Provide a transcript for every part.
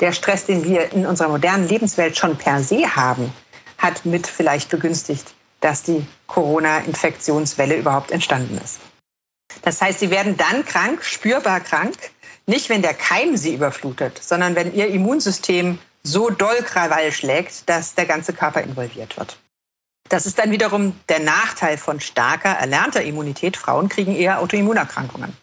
der Stress, den wir in unserer modernen Lebenswelt schon per se haben, hat mit vielleicht begünstigt, dass die Corona-Infektionswelle überhaupt entstanden ist. Das heißt, sie werden dann krank, spürbar krank, nicht wenn der Keim sie überflutet, sondern wenn ihr Immunsystem so doll Krawall schlägt, dass der ganze Körper involviert wird. Das ist dann wiederum der Nachteil von starker, erlernter Immunität. Frauen kriegen eher Autoimmunerkrankungen.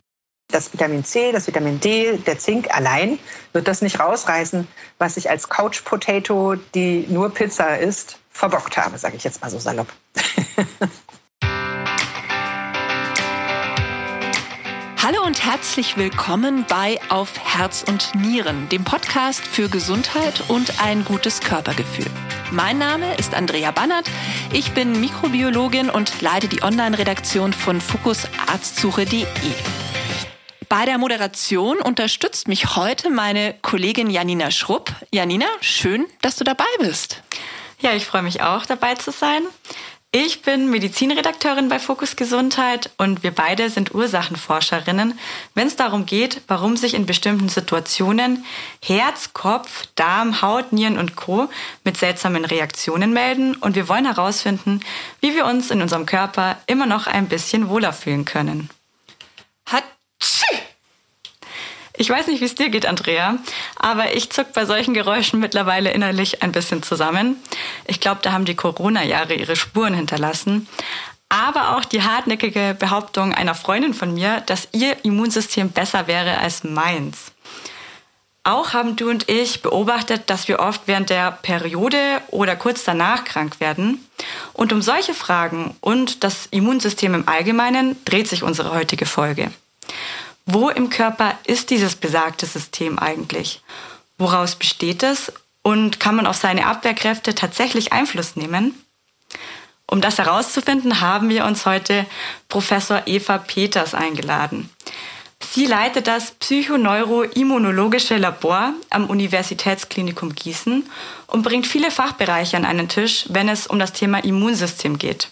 Das Vitamin C, das Vitamin D, der Zink allein wird das nicht rausreißen, was ich als Couch Potato, die nur Pizza isst, verbockt habe, sage ich jetzt mal so salopp. Hallo und herzlich willkommen bei Auf Herz und Nieren, dem Podcast für Gesundheit und ein gutes Körpergefühl. Mein Name ist Andrea Bannert. Ich bin Mikrobiologin und leite die Online-Redaktion von fokusarztsuche.de. Bei der Moderation unterstützt mich heute meine Kollegin Janina Schrupp. Janina, schön, dass du dabei bist. Ja, ich freue mich auch, dabei zu sein. Ich bin Medizinredakteurin bei Fokus Gesundheit und wir beide sind Ursachenforscherinnen, wenn es darum geht, warum sich in bestimmten Situationen Herz, Kopf, Darm, Haut, Nieren und Co. mit seltsamen Reaktionen melden und wir wollen herausfinden, wie wir uns in unserem Körper immer noch ein bisschen wohler fühlen können. Ich weiß nicht, wie es dir geht, Andrea, aber ich zuck bei solchen Geräuschen mittlerweile innerlich ein bisschen zusammen. Ich glaube, da haben die Corona-Jahre ihre Spuren hinterlassen. Aber auch die hartnäckige Behauptung einer Freundin von mir, dass ihr Immunsystem besser wäre als meins. Auch haben du und ich beobachtet, dass wir oft während der Periode oder kurz danach krank werden. Und um solche Fragen und das Immunsystem im Allgemeinen dreht sich unsere heutige Folge. Wo im Körper ist dieses besagte System eigentlich? Woraus besteht es? Und kann man auf seine Abwehrkräfte tatsächlich Einfluss nehmen? Um das herauszufinden, haben wir uns heute Professor Eva Peters eingeladen. Sie leitet das Psychoneuroimmunologische Labor am Universitätsklinikum Gießen und bringt viele Fachbereiche an einen Tisch, wenn es um das Thema Immunsystem geht.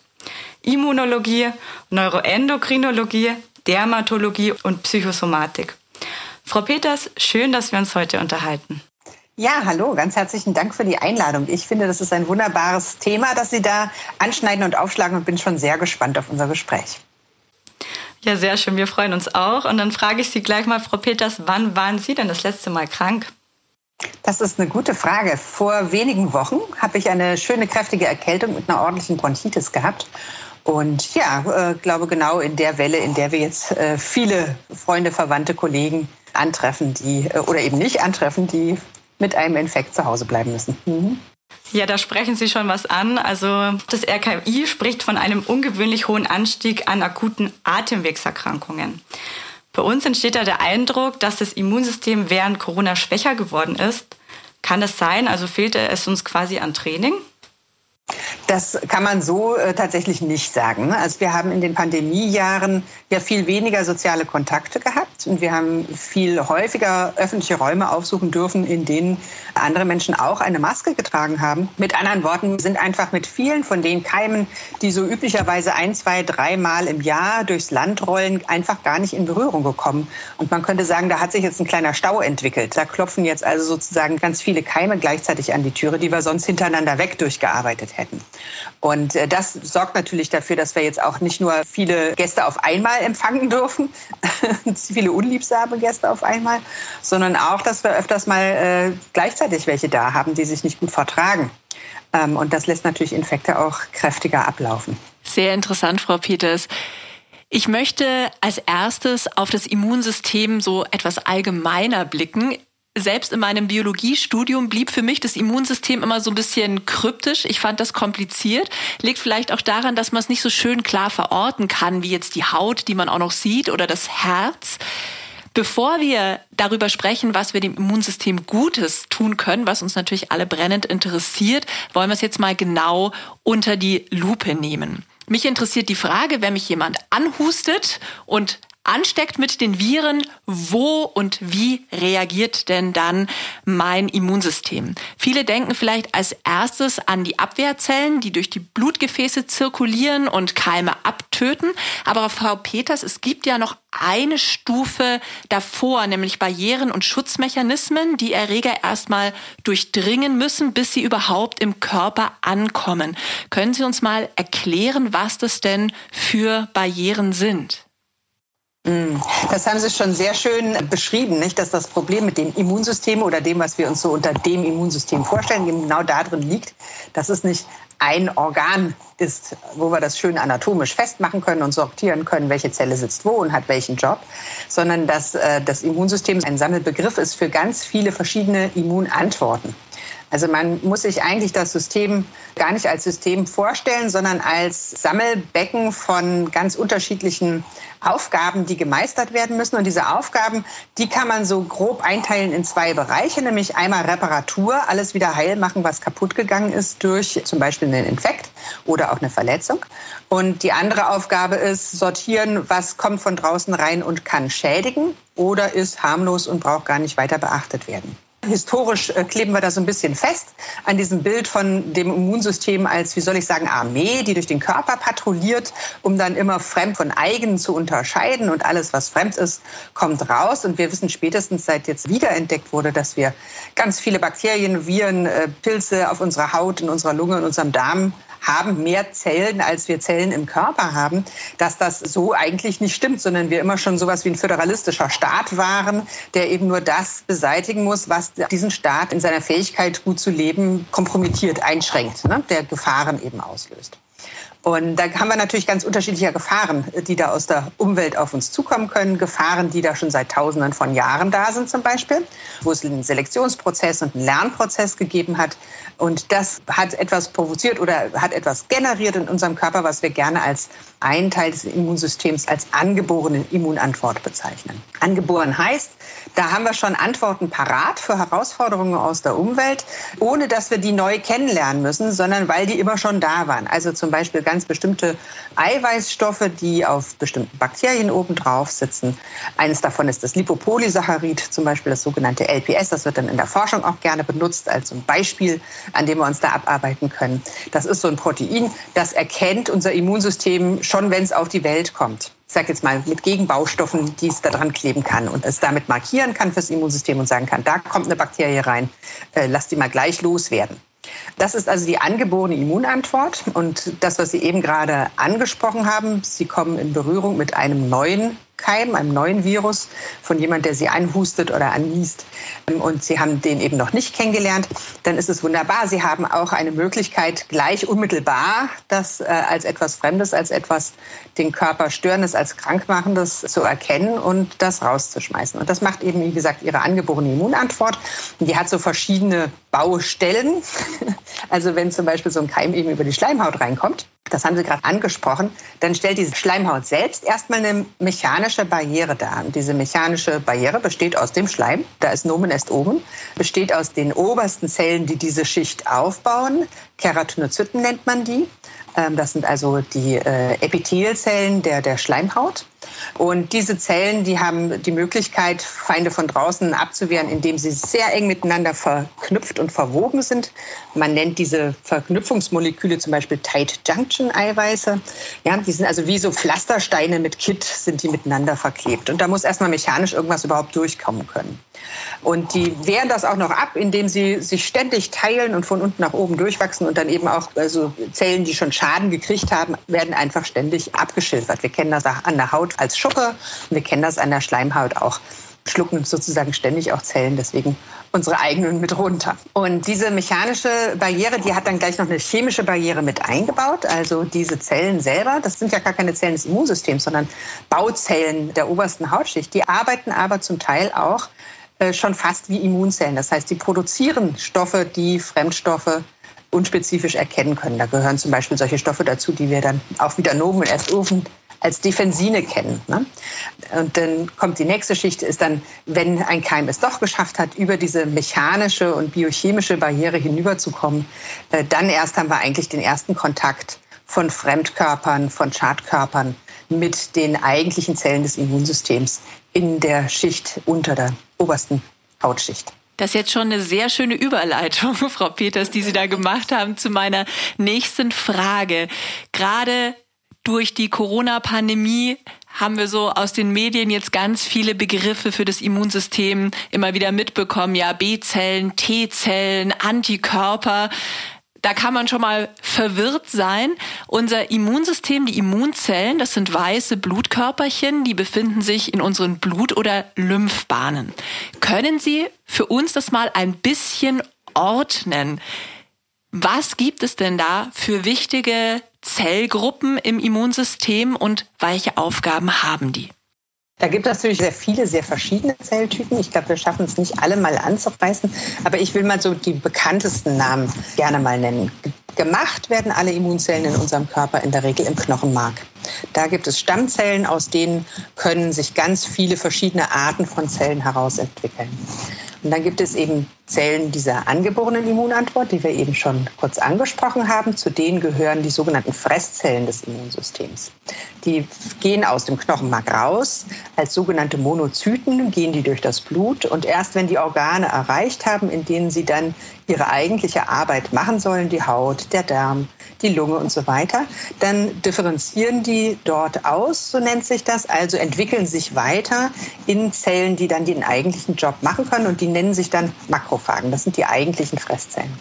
Immunologie, Neuroendokrinologie, Dermatologie und Psychosomatik. Frau Peters, schön, dass wir uns heute unterhalten. Ja, hallo, ganz herzlichen Dank für die Einladung. Ich finde, das ist ein wunderbares Thema, das Sie da anschneiden und aufschlagen und bin schon sehr gespannt auf unser Gespräch. Ja, sehr schön. Wir freuen uns auch. Und dann frage ich Sie gleich mal, Frau Peters, wann waren Sie denn das letzte Mal krank? Das ist eine gute Frage. Vor wenigen Wochen habe ich eine schöne, kräftige Erkältung mit einer ordentlichen Bronchitis gehabt und ja, äh, glaube genau in der Welle, in der wir jetzt äh, viele Freunde, Verwandte, Kollegen antreffen, die äh, oder eben nicht antreffen, die mit einem Infekt zu Hause bleiben müssen. Mhm. Ja, da sprechen Sie schon was an. Also das RKI spricht von einem ungewöhnlich hohen Anstieg an akuten Atemwegserkrankungen. Bei uns entsteht da der Eindruck, dass das Immunsystem während Corona schwächer geworden ist. Kann das sein? Also fehlte es uns quasi an Training? Das kann man so äh, tatsächlich nicht sagen. Also wir haben in den Pandemiejahren ja viel weniger soziale Kontakte gehabt und wir haben viel häufiger öffentliche Räume aufsuchen dürfen, in denen andere Menschen auch eine Maske getragen haben. Mit anderen Worten sind einfach mit vielen von den Keimen, die so üblicherweise ein, zwei, dreimal im Jahr durchs Land rollen, einfach gar nicht in Berührung gekommen. Und man könnte sagen, da hat sich jetzt ein kleiner Stau entwickelt. Da klopfen jetzt also sozusagen ganz viele Keime gleichzeitig an die Türe, die wir sonst hintereinander weg durchgearbeitet hätten. Und äh, das sorgt natürlich dafür, dass wir jetzt auch nicht nur viele Gäste auf einmal empfangen dürfen, viele unliebsame Gäste auf einmal, sondern auch, dass wir öfters mal äh, gleichzeitig welche da haben, die sich nicht gut vertragen. Ähm, und das lässt natürlich Infekte auch kräftiger ablaufen. Sehr interessant, Frau Peters. Ich möchte als erstes auf das Immunsystem so etwas allgemeiner blicken selbst in meinem Biologiestudium blieb für mich das Immunsystem immer so ein bisschen kryptisch. Ich fand das kompliziert. Liegt vielleicht auch daran, dass man es nicht so schön klar verorten kann, wie jetzt die Haut, die man auch noch sieht, oder das Herz. Bevor wir darüber sprechen, was wir dem Immunsystem Gutes tun können, was uns natürlich alle brennend interessiert, wollen wir es jetzt mal genau unter die Lupe nehmen. Mich interessiert die Frage, wenn mich jemand anhustet und ansteckt mit den Viren, wo und wie reagiert denn dann mein Immunsystem? Viele denken vielleicht als erstes an die Abwehrzellen, die durch die Blutgefäße zirkulieren und Keime abtöten. Aber Frau Peters, es gibt ja noch eine Stufe davor, nämlich Barrieren und Schutzmechanismen, die Erreger erstmal durchdringen müssen, bis sie überhaupt im Körper ankommen. Können Sie uns mal erklären, was das denn für Barrieren sind? Mm. Das haben Sie schon sehr schön beschrieben, nicht? dass das Problem mit dem Immunsystem oder dem, was wir uns so unter dem Immunsystem vorstellen, genau darin liegt, dass es nicht ein Organ ist, wo wir das schön anatomisch festmachen können und sortieren können, welche Zelle sitzt wo und hat welchen Job, sondern dass äh, das Immunsystem ein Sammelbegriff ist für ganz viele verschiedene Immunantworten. Also man muss sich eigentlich das System gar nicht als System vorstellen, sondern als Sammelbecken von ganz unterschiedlichen Aufgaben, die gemeistert werden müssen. Und diese Aufgaben, die kann man so grob einteilen in zwei Bereiche, nämlich einmal Reparatur, alles wieder heil machen, was kaputt gegangen ist durch zum Beispiel einen Infekt oder auch eine Verletzung. Und die andere Aufgabe ist sortieren, was kommt von draußen rein und kann schädigen oder ist harmlos und braucht gar nicht weiter beachtet werden. Historisch äh, kleben wir da so ein bisschen fest an diesem Bild von dem Immunsystem als, wie soll ich sagen, Armee, die durch den Körper patrouilliert, um dann immer fremd von eigen zu unterscheiden und alles, was fremd ist, kommt raus. Und wir wissen spätestens seit jetzt wiederentdeckt wurde, dass wir ganz viele Bakterien, Viren, äh, Pilze auf unserer Haut, in unserer Lunge, in unserem Darm haben mehr Zellen, als wir Zellen im Körper haben, dass das so eigentlich nicht stimmt, sondern wir immer schon sowas wie ein föderalistischer Staat waren, der eben nur das beseitigen muss, was diesen Staat in seiner Fähigkeit, gut zu leben, kompromittiert, einschränkt, ne? der Gefahren eben auslöst. Und da haben wir natürlich ganz unterschiedliche Gefahren, die da aus der Umwelt auf uns zukommen können. Gefahren, die da schon seit Tausenden von Jahren da sind zum Beispiel, wo es einen Selektionsprozess und einen Lernprozess gegeben hat. Und das hat etwas provoziert oder hat etwas generiert in unserem Körper, was wir gerne als einen Teil des Immunsystems als angeborene Immunantwort bezeichnen. Angeboren heißt, da haben wir schon Antworten parat für Herausforderungen aus der Umwelt, ohne dass wir die neu kennenlernen müssen, sondern weil die immer schon da waren. Also zum Beispiel ganz bestimmte Eiweißstoffe, die auf bestimmten Bakterien obendrauf sitzen. Eines davon ist das Lipopolysaccharid, zum Beispiel das sogenannte LPS. Das wird dann in der Forschung auch gerne benutzt als ein Beispiel, an dem wir uns da abarbeiten können. Das ist so ein Protein, das erkennt unser Immunsystem schon, wenn es auf die Welt kommt ich sage jetzt mal, mit Gegenbaustoffen, die es da dran kleben kann und es damit markieren kann fürs Immunsystem und sagen kann, da kommt eine Bakterie rein, äh, lass die mal gleich loswerden. Das ist also die angeborene Immunantwort. Und das, was Sie eben gerade angesprochen haben, Sie kommen in Berührung mit einem neuen Keim, einem neuen Virus von jemand, der Sie anhustet oder anniest und Sie haben den eben noch nicht kennengelernt, dann ist es wunderbar. Sie haben auch eine Möglichkeit, gleich unmittelbar das äh, als etwas Fremdes, als etwas den Körper störendes, als krankmachendes zu erkennen und das rauszuschmeißen. Und das macht eben, wie gesagt, Ihre angeborene Immunantwort. Die hat so verschiedene Baustellen. Also wenn zum Beispiel so ein Keim eben über die Schleimhaut reinkommt, das haben Sie gerade angesprochen, dann stellt diese Schleimhaut selbst erstmal eine mechanische Barriere dar. Und diese mechanische Barriere besteht aus dem Schleim, da ist Nomen est oben, besteht aus den obersten Zellen, die diese Schicht aufbauen. Keratinozyten nennt man die. Ähm, das sind also die äh, Epithelzellen der, der Schleimhaut. Und diese Zellen, die haben die Möglichkeit, Feinde von draußen abzuwehren, indem sie sehr eng miteinander verknüpft und verwoben sind. Man nennt diese Verknüpfungsmoleküle zum Beispiel Tight Junction Eiweiße. Ja, die sind also wie so Pflastersteine mit Kit sind die miteinander verklebt. Und da muss erstmal mechanisch irgendwas überhaupt durchkommen können. Und die wehren das auch noch ab, indem sie sich ständig teilen und von unten nach oben durchwachsen und dann eben auch also Zellen, die schon Schaden gekriegt haben, werden einfach ständig abgeschilfert. Wir kennen das an der Haut als Schuppe und wir kennen das an der Schleimhaut auch schlucken sozusagen ständig auch Zellen, deswegen unsere eigenen mit runter. Und diese mechanische Barriere, die hat dann gleich noch eine chemische Barriere mit eingebaut. Also diese Zellen selber, das sind ja gar keine Zellen des Immunsystems, sondern Bauzellen der obersten Hautschicht. Die arbeiten aber zum Teil auch äh, schon fast wie Immunzellen. Das heißt, die produzieren Stoffe, die Fremdstoffe unspezifisch erkennen können. Da gehören zum Beispiel solche Stoffe dazu, die wir dann auch wieder Nomen erst ofen als Defensine kennen. Ne? Und dann kommt die nächste Schicht, ist dann, wenn ein Keim es doch geschafft hat, über diese mechanische und biochemische Barriere hinüberzukommen, äh, dann erst haben wir eigentlich den ersten Kontakt von Fremdkörpern, von Schadkörpern mit den eigentlichen Zellen des Immunsystems in der Schicht unter der obersten Hautschicht. Das ist jetzt schon eine sehr schöne Überleitung, Frau Peters, die Sie da gemacht haben zu meiner nächsten Frage. Gerade durch die Corona-Pandemie haben wir so aus den Medien jetzt ganz viele Begriffe für das Immunsystem immer wieder mitbekommen. Ja, B-Zellen, T-Zellen, Antikörper da kann man schon mal verwirrt sein. Unser Immunsystem, die Immunzellen, das sind weiße Blutkörperchen, die befinden sich in unseren Blut- oder Lymphbahnen. Können Sie für uns das mal ein bisschen ordnen? Was gibt es denn da für wichtige Zellgruppen im Immunsystem und welche Aufgaben haben die? Da gibt es natürlich sehr viele, sehr verschiedene Zelltypen. Ich glaube, wir schaffen es nicht alle mal anzureißen. Aber ich will mal so die bekanntesten Namen gerne mal nennen. Gemacht werden alle Immunzellen in unserem Körper in der Regel im Knochenmark. Da gibt es Stammzellen, aus denen können sich ganz viele verschiedene Arten von Zellen herausentwickeln. Und dann gibt es eben Zellen dieser angeborenen Immunantwort, die wir eben schon kurz angesprochen haben. Zu denen gehören die sogenannten Fresszellen des Immunsystems. Die gehen aus dem Knochenmark raus. Als sogenannte Monozyten gehen die durch das Blut. Und erst wenn die Organe erreicht haben, in denen sie dann ihre eigentliche Arbeit machen sollen, die Haut, der Darm, die Lunge und so weiter, dann differenzieren die dort aus, so nennt sich das, also entwickeln sich weiter in Zellen, die dann den eigentlichen Job machen können und die nennen sich dann Makrophagen. Das sind die eigentlichen Fresszellen.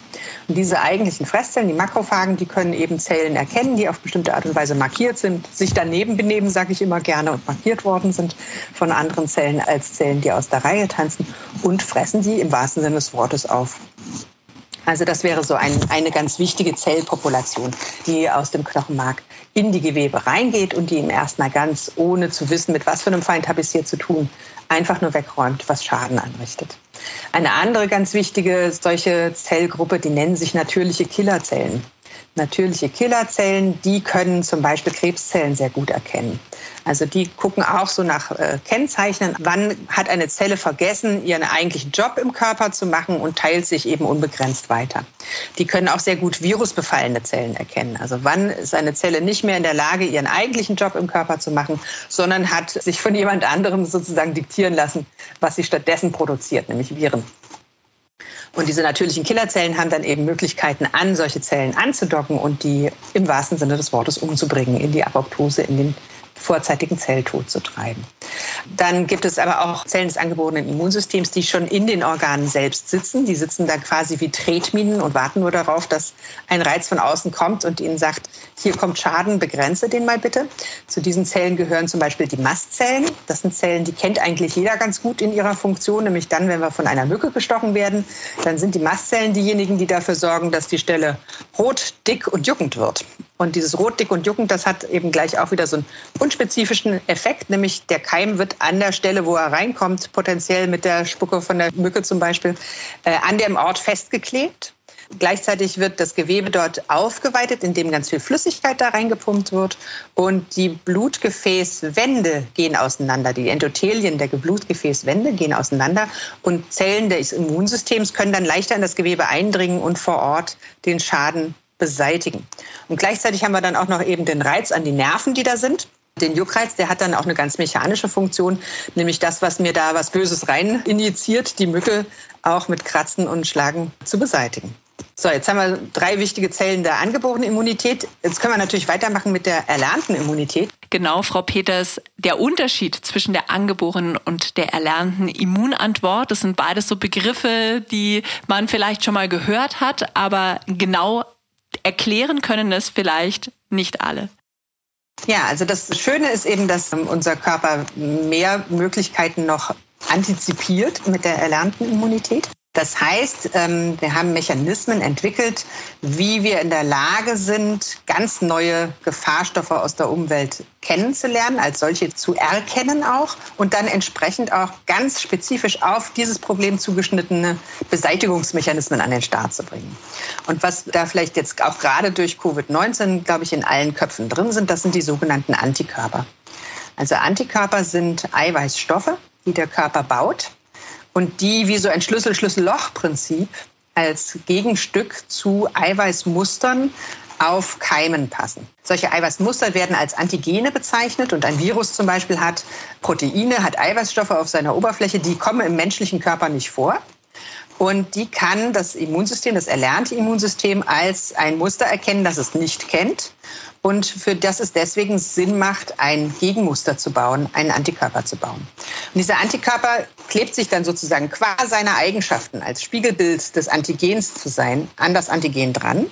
Und diese eigentlichen Fresszellen, die Makrophagen, die können eben Zellen erkennen, die auf bestimmte Art und Weise markiert sind, sich daneben benehmen, sage ich immer gerne, und markiert worden sind von anderen Zellen als Zellen, die aus der Reihe tanzen und fressen die im wahrsten Sinne des Wortes auf. Also das wäre so ein, eine ganz wichtige Zellpopulation, die aus dem Knochenmark in die Gewebe reingeht und die ihm erstmal ganz ohne zu wissen, mit was für einem Feind habe ich es hier zu tun, einfach nur wegräumt, was Schaden anrichtet. Eine andere ganz wichtige solche Zellgruppe, die nennen sich natürliche Killerzellen natürliche Killerzellen, die können zum Beispiel Krebszellen sehr gut erkennen. Also die gucken auch so nach äh, Kennzeichnen, wann hat eine Zelle vergessen, ihren eigentlichen Job im Körper zu machen und teilt sich eben unbegrenzt weiter. Die können auch sehr gut virusbefallene Zellen erkennen. Also wann ist eine Zelle nicht mehr in der Lage, ihren eigentlichen Job im Körper zu machen, sondern hat sich von jemand anderem sozusagen diktieren lassen, was sie stattdessen produziert, nämlich Viren. Und diese natürlichen Killerzellen haben dann eben Möglichkeiten, an solche Zellen anzudocken und die im wahrsten Sinne des Wortes umzubringen, in die Apoptose, in den vorzeitigen Zelltod zu treiben. Dann gibt es aber auch Zellen des angeborenen Immunsystems, die schon in den Organen selbst sitzen. Die sitzen da quasi wie Tretminen und warten nur darauf, dass ein Reiz von außen kommt und ihnen sagt, hier kommt Schaden, begrenze den mal bitte. Zu diesen Zellen gehören zum Beispiel die Mastzellen. Das sind Zellen, die kennt eigentlich jeder ganz gut in ihrer Funktion, nämlich dann, wenn wir von einer Mücke gestochen werden, dann sind die Mastzellen diejenigen, die dafür sorgen, dass die Stelle rot, dick und juckend wird. Und dieses rot, dick und juckend, das hat eben gleich auch wieder so einen unspezifischen Effekt, nämlich der Keim wird an der Stelle, wo er reinkommt, potenziell mit der Spucke von der Mücke zum Beispiel, äh, an dem Ort festgeklebt. Gleichzeitig wird das Gewebe dort aufgeweitet, indem ganz viel Flüssigkeit da reingepumpt wird. Und die Blutgefäßwände gehen auseinander. Die Endothelien der Blutgefäßwände gehen auseinander. Und Zellen des Immunsystems können dann leichter in das Gewebe eindringen und vor Ort den Schaden beseitigen. Und gleichzeitig haben wir dann auch noch eben den Reiz an die Nerven, die da sind. Den Juckreiz, der hat dann auch eine ganz mechanische Funktion, nämlich das, was mir da was Böses rein injiziert, die Mücke auch mit Kratzen und Schlagen zu beseitigen. So, jetzt haben wir drei wichtige Zellen der angeborenen Immunität. Jetzt können wir natürlich weitermachen mit der erlernten Immunität. Genau, Frau Peters, der Unterschied zwischen der angeborenen und der erlernten Immunantwort, das sind beides so Begriffe, die man vielleicht schon mal gehört hat, aber genau erklären können es vielleicht nicht alle. Ja, also das Schöne ist eben, dass unser Körper mehr Möglichkeiten noch antizipiert mit der erlernten Immunität. Das heißt, ähm, wir haben Mechanismen entwickelt, wie wir in der Lage sind, ganz neue Gefahrstoffe aus der Umwelt kennenzulernen, als solche zu erkennen auch und dann entsprechend auch ganz spezifisch auf dieses Problem zugeschnittene Beseitigungsmechanismen an den Start zu bringen. Und was da vielleicht jetzt auch gerade durch Covid-19, glaube ich, in allen Köpfen drin sind, das sind die sogenannten Antikörper. Also Antikörper sind Eiweißstoffe, die der Körper baut und die wie so ein Schlüssel-Schlüssel-Loch-Prinzip als Gegenstück zu Eiweißmustern auf Keimen passen. Solche Eiweißmuster werden als Antigene bezeichnet und ein Virus zum Beispiel hat Proteine, hat Eiweißstoffe auf seiner Oberfläche, die kommen im menschlichen Körper nicht vor. Und die kann das Immunsystem, das erlernte Immunsystem als ein Muster erkennen, das es nicht kennt und für das es deswegen Sinn macht, ein Gegenmuster zu bauen, einen Antikörper zu bauen. Und dieser Antikörper klebt sich dann sozusagen qua seiner Eigenschaften als Spiegelbild des Antigens zu sein an das Antigen dran,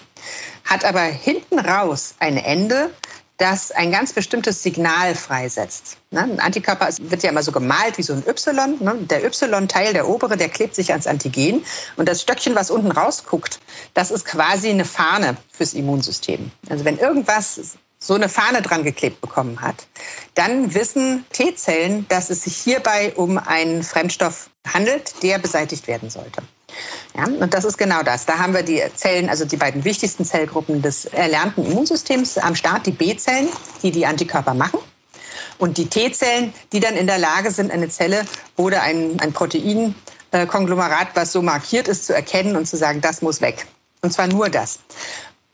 hat aber hinten raus ein Ende, das ein ganz bestimmtes Signal freisetzt. Ne? Ein Antikörper wird ja immer so gemalt wie so ein Y. Ne? Der Y-Teil, der obere, der klebt sich ans Antigen. Und das Stöckchen, was unten rausguckt, das ist quasi eine Fahne fürs Immunsystem. Also wenn irgendwas so eine Fahne dran geklebt bekommen hat, dann wissen T-Zellen, dass es sich hierbei um einen Fremdstoff handelt, der beseitigt werden sollte. Ja, und das ist genau das. Da haben wir die Zellen, also die beiden wichtigsten Zellgruppen des erlernten Immunsystems am Start, die B-Zellen, die die Antikörper machen. Und die T-Zellen, die dann in der Lage sind, eine Zelle oder ein, ein Proteinkonglomerat, was so markiert ist, zu erkennen und zu sagen, das muss weg. Und zwar nur das.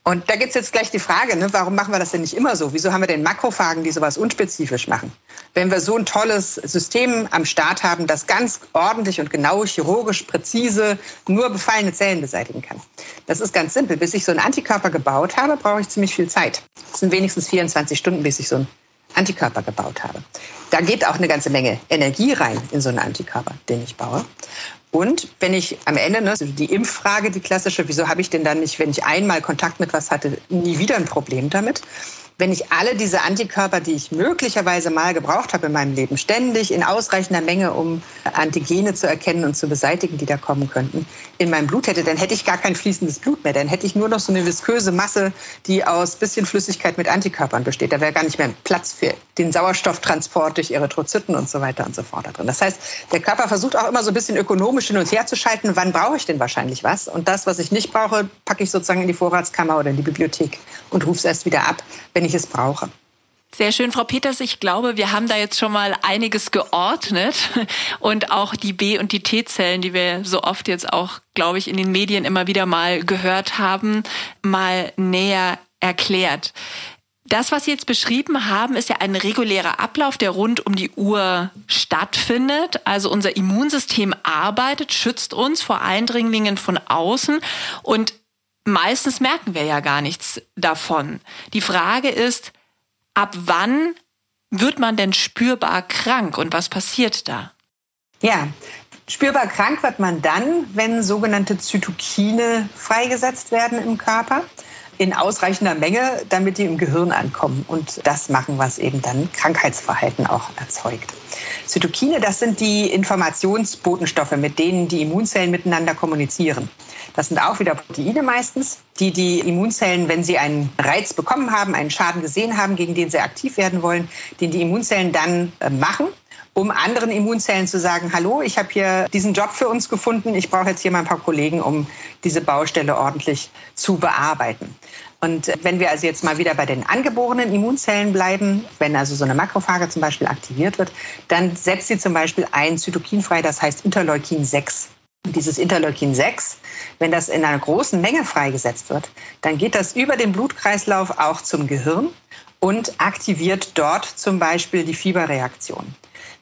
Und da gibt es jetzt gleich die Frage, ne, warum machen wir das denn nicht immer so? Wieso haben wir denn Makrophagen, die sowas unspezifisch machen? Wenn wir so ein tolles System am Start haben, das ganz ordentlich und genau, chirurgisch, präzise nur befallene Zellen beseitigen kann. Das ist ganz simpel. Bis ich so einen Antikörper gebaut habe, brauche ich ziemlich viel Zeit. Es sind wenigstens 24 Stunden, bis ich so einen Antikörper gebaut habe. Da geht auch eine ganze Menge Energie rein in so einen Antikörper, den ich baue. Und wenn ich am Ende, ne, die Impffrage, die klassische, wieso habe ich denn dann nicht, wenn ich einmal Kontakt mit was hatte, nie wieder ein Problem damit? Wenn ich alle diese Antikörper, die ich möglicherweise mal gebraucht habe in meinem Leben, ständig in ausreichender Menge, um Antigene zu erkennen und zu beseitigen, die da kommen könnten, in meinem Blut hätte, dann hätte ich gar kein fließendes Blut mehr. Dann hätte ich nur noch so eine visköse Masse, die aus bisschen Flüssigkeit mit Antikörpern besteht. Da wäre gar nicht mehr Platz für den Sauerstofftransport durch Erythrozyten und so weiter und so fort da drin. Das heißt, der Körper versucht auch immer so ein bisschen ökonomisch hin und her zu schalten, wann brauche ich denn wahrscheinlich was? Und das, was ich nicht brauche, packe ich sozusagen in die Vorratskammer oder in die Bibliothek und rufe es erst wieder ab, wenn wenn ich es brauche. Sehr schön, Frau Peters. Ich glaube, wir haben da jetzt schon mal einiges geordnet und auch die B- und die T-Zellen, die wir so oft jetzt auch, glaube ich, in den Medien immer wieder mal gehört haben, mal näher erklärt. Das, was Sie jetzt beschrieben haben, ist ja ein regulärer Ablauf, der rund um die Uhr stattfindet. Also unser Immunsystem arbeitet, schützt uns vor Eindringlingen von außen und meistens merken wir ja gar nichts davon. Die Frage ist, ab wann wird man denn spürbar krank und was passiert da? Ja, spürbar krank wird man dann, wenn sogenannte Zytokine freigesetzt werden im Körper in ausreichender Menge, damit die im Gehirn ankommen und das machen, was eben dann Krankheitsverhalten auch erzeugt. Zytokine, das sind die Informationsbotenstoffe, mit denen die Immunzellen miteinander kommunizieren. Das sind auch wieder Proteine meistens, die die Immunzellen, wenn sie einen Reiz bekommen haben, einen Schaden gesehen haben, gegen den sie aktiv werden wollen, den die Immunzellen dann äh, machen um anderen Immunzellen zu sagen, hallo, ich habe hier diesen Job für uns gefunden, ich brauche jetzt hier mal ein paar Kollegen, um diese Baustelle ordentlich zu bearbeiten. Und wenn wir also jetzt mal wieder bei den angeborenen Immunzellen bleiben, wenn also so eine Makrophage zum Beispiel aktiviert wird, dann setzt sie zum Beispiel ein Zytokin frei, das heißt Interleukin 6. Dieses Interleukin 6, wenn das in einer großen Menge freigesetzt wird, dann geht das über den Blutkreislauf auch zum Gehirn und aktiviert dort zum Beispiel die Fieberreaktion.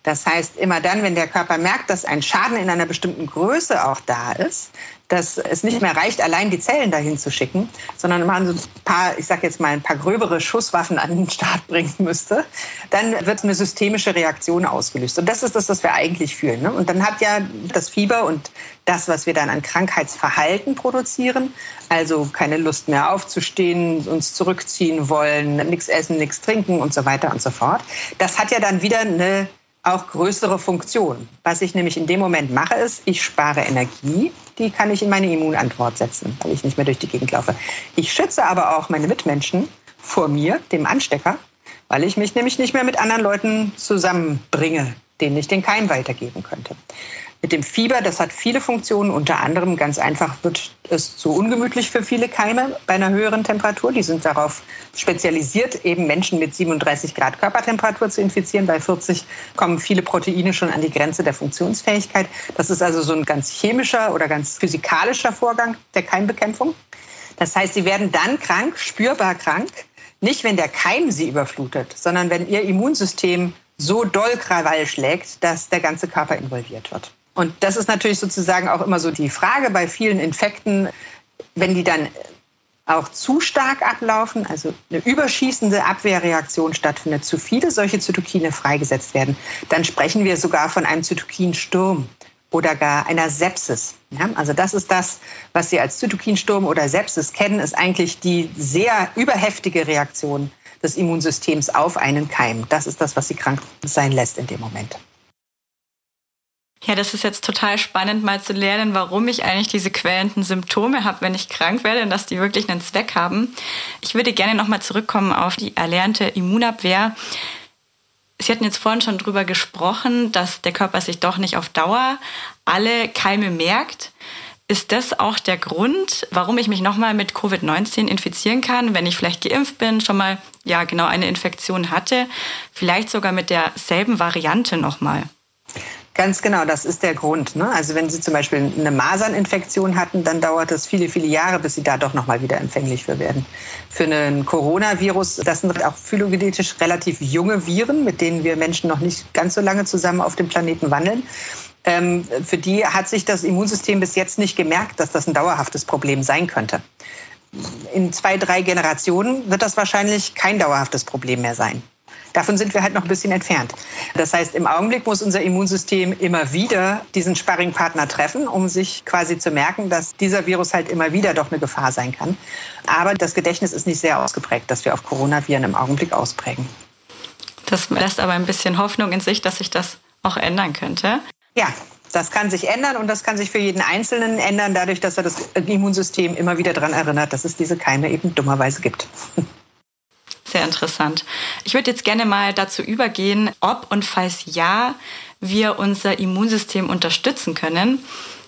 Das heißt, immer dann, wenn der Körper merkt, dass ein Schaden in einer bestimmten Größe auch da ist, dass es nicht mehr reicht, allein die Zellen dahin zu schicken, sondern man so ein paar, ich sage jetzt mal, ein paar gröbere Schusswaffen an den Start bringen müsste, dann wird eine systemische Reaktion ausgelöst. Und das ist das, was wir eigentlich fühlen. Ne? Und dann hat ja das Fieber und das, was wir dann an Krankheitsverhalten produzieren, also keine Lust mehr aufzustehen, uns zurückziehen wollen, nichts essen, nichts trinken und so weiter und so fort, das hat ja dann wieder eine auch größere Funktion. Was ich nämlich in dem Moment mache, ist, ich spare Energie, die kann ich in meine Immunantwort setzen, weil ich nicht mehr durch die Gegend laufe. Ich schütze aber auch meine Mitmenschen vor mir, dem Anstecker, weil ich mich nämlich nicht mehr mit anderen Leuten zusammenbringe, denen ich den Keim weitergeben könnte mit dem Fieber, das hat viele Funktionen. Unter anderem ganz einfach wird es zu ungemütlich für viele Keime bei einer höheren Temperatur. Die sind darauf spezialisiert, eben Menschen mit 37 Grad Körpertemperatur zu infizieren. Bei 40 kommen viele Proteine schon an die Grenze der Funktionsfähigkeit. Das ist also so ein ganz chemischer oder ganz physikalischer Vorgang der Keimbekämpfung. Das heißt, sie werden dann krank, spürbar krank, nicht wenn der Keim sie überflutet, sondern wenn ihr Immunsystem so doll Krawall schlägt, dass der ganze Körper involviert wird. Und das ist natürlich sozusagen auch immer so die Frage bei vielen Infekten, wenn die dann auch zu stark ablaufen, also eine überschießende Abwehrreaktion stattfindet, zu viele solche Zytokine freigesetzt werden, dann sprechen wir sogar von einem Zytokinsturm oder gar einer Sepsis. Ja, also das ist das, was Sie als Zytokinsturm oder Sepsis kennen, ist eigentlich die sehr überheftige Reaktion des Immunsystems auf einen Keim. Das ist das, was Sie krank sein lässt in dem Moment. Ja, das ist jetzt total spannend, mal zu lernen, warum ich eigentlich diese quälenden Symptome habe, wenn ich krank werde und dass die wirklich einen Zweck haben. Ich würde gerne nochmal zurückkommen auf die erlernte Immunabwehr. Sie hatten jetzt vorhin schon drüber gesprochen, dass der Körper sich doch nicht auf Dauer alle Keime merkt. Ist das auch der Grund, warum ich mich nochmal mit Covid-19 infizieren kann, wenn ich vielleicht geimpft bin, schon mal ja genau eine Infektion hatte, vielleicht sogar mit derselben Variante nochmal? Ganz genau, das ist der Grund. Ne? Also wenn Sie zum Beispiel eine Maserninfektion hatten, dann dauert es viele, viele Jahre, bis Sie da doch nochmal wieder empfänglich für werden. Für einen Coronavirus, das sind auch phylogenetisch relativ junge Viren, mit denen wir Menschen noch nicht ganz so lange zusammen auf dem Planeten wandeln. Ähm, für die hat sich das Immunsystem bis jetzt nicht gemerkt, dass das ein dauerhaftes Problem sein könnte. In zwei, drei Generationen wird das wahrscheinlich kein dauerhaftes Problem mehr sein. Davon sind wir halt noch ein bisschen entfernt. Das heißt, im Augenblick muss unser Immunsystem immer wieder diesen Sparringpartner treffen, um sich quasi zu merken, dass dieser Virus halt immer wieder doch eine Gefahr sein kann. Aber das Gedächtnis ist nicht sehr ausgeprägt, dass wir auf Coronaviren im Augenblick ausprägen. Das lässt aber ein bisschen Hoffnung in sich, dass sich das auch ändern könnte. Ja, das kann sich ändern und das kann sich für jeden Einzelnen ändern, dadurch, dass er das Immunsystem immer wieder daran erinnert, dass es diese Keime eben dummerweise gibt. Sehr interessant. Ich würde jetzt gerne mal dazu übergehen, ob und falls ja, wir unser Immunsystem unterstützen können.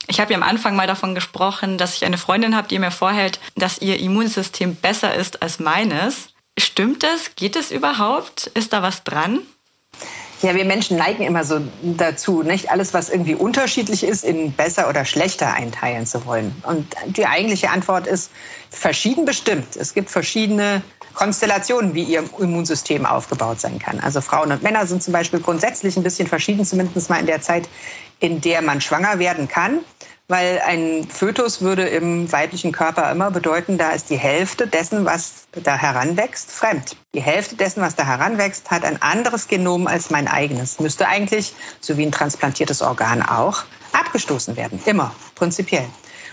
Ich habe ja am Anfang mal davon gesprochen, dass ich eine Freundin habe, die mir vorhält, dass ihr Immunsystem besser ist als meines. Stimmt das? Geht es überhaupt? Ist da was dran? Ja, wir Menschen neigen immer so dazu, nicht alles, was irgendwie unterschiedlich ist, in besser oder schlechter einteilen zu wollen. Und die eigentliche Antwort ist verschieden bestimmt. Es gibt verschiedene Konstellationen, wie ihr Immunsystem aufgebaut sein kann. Also Frauen und Männer sind zum Beispiel grundsätzlich ein bisschen verschieden, zumindest mal in der Zeit, in der man schwanger werden kann. Weil ein Fötus würde im weiblichen Körper immer bedeuten, da ist die Hälfte dessen, was da heranwächst, fremd. Die Hälfte dessen, was da heranwächst, hat ein anderes Genom als mein eigenes. Müsste eigentlich, so wie ein transplantiertes Organ auch, abgestoßen werden. Immer, prinzipiell.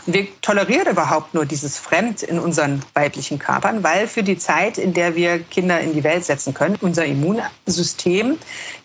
Und wir tolerieren überhaupt nur dieses Fremd in unseren weiblichen Körpern, weil für die Zeit, in der wir Kinder in die Welt setzen können, unser Immunsystem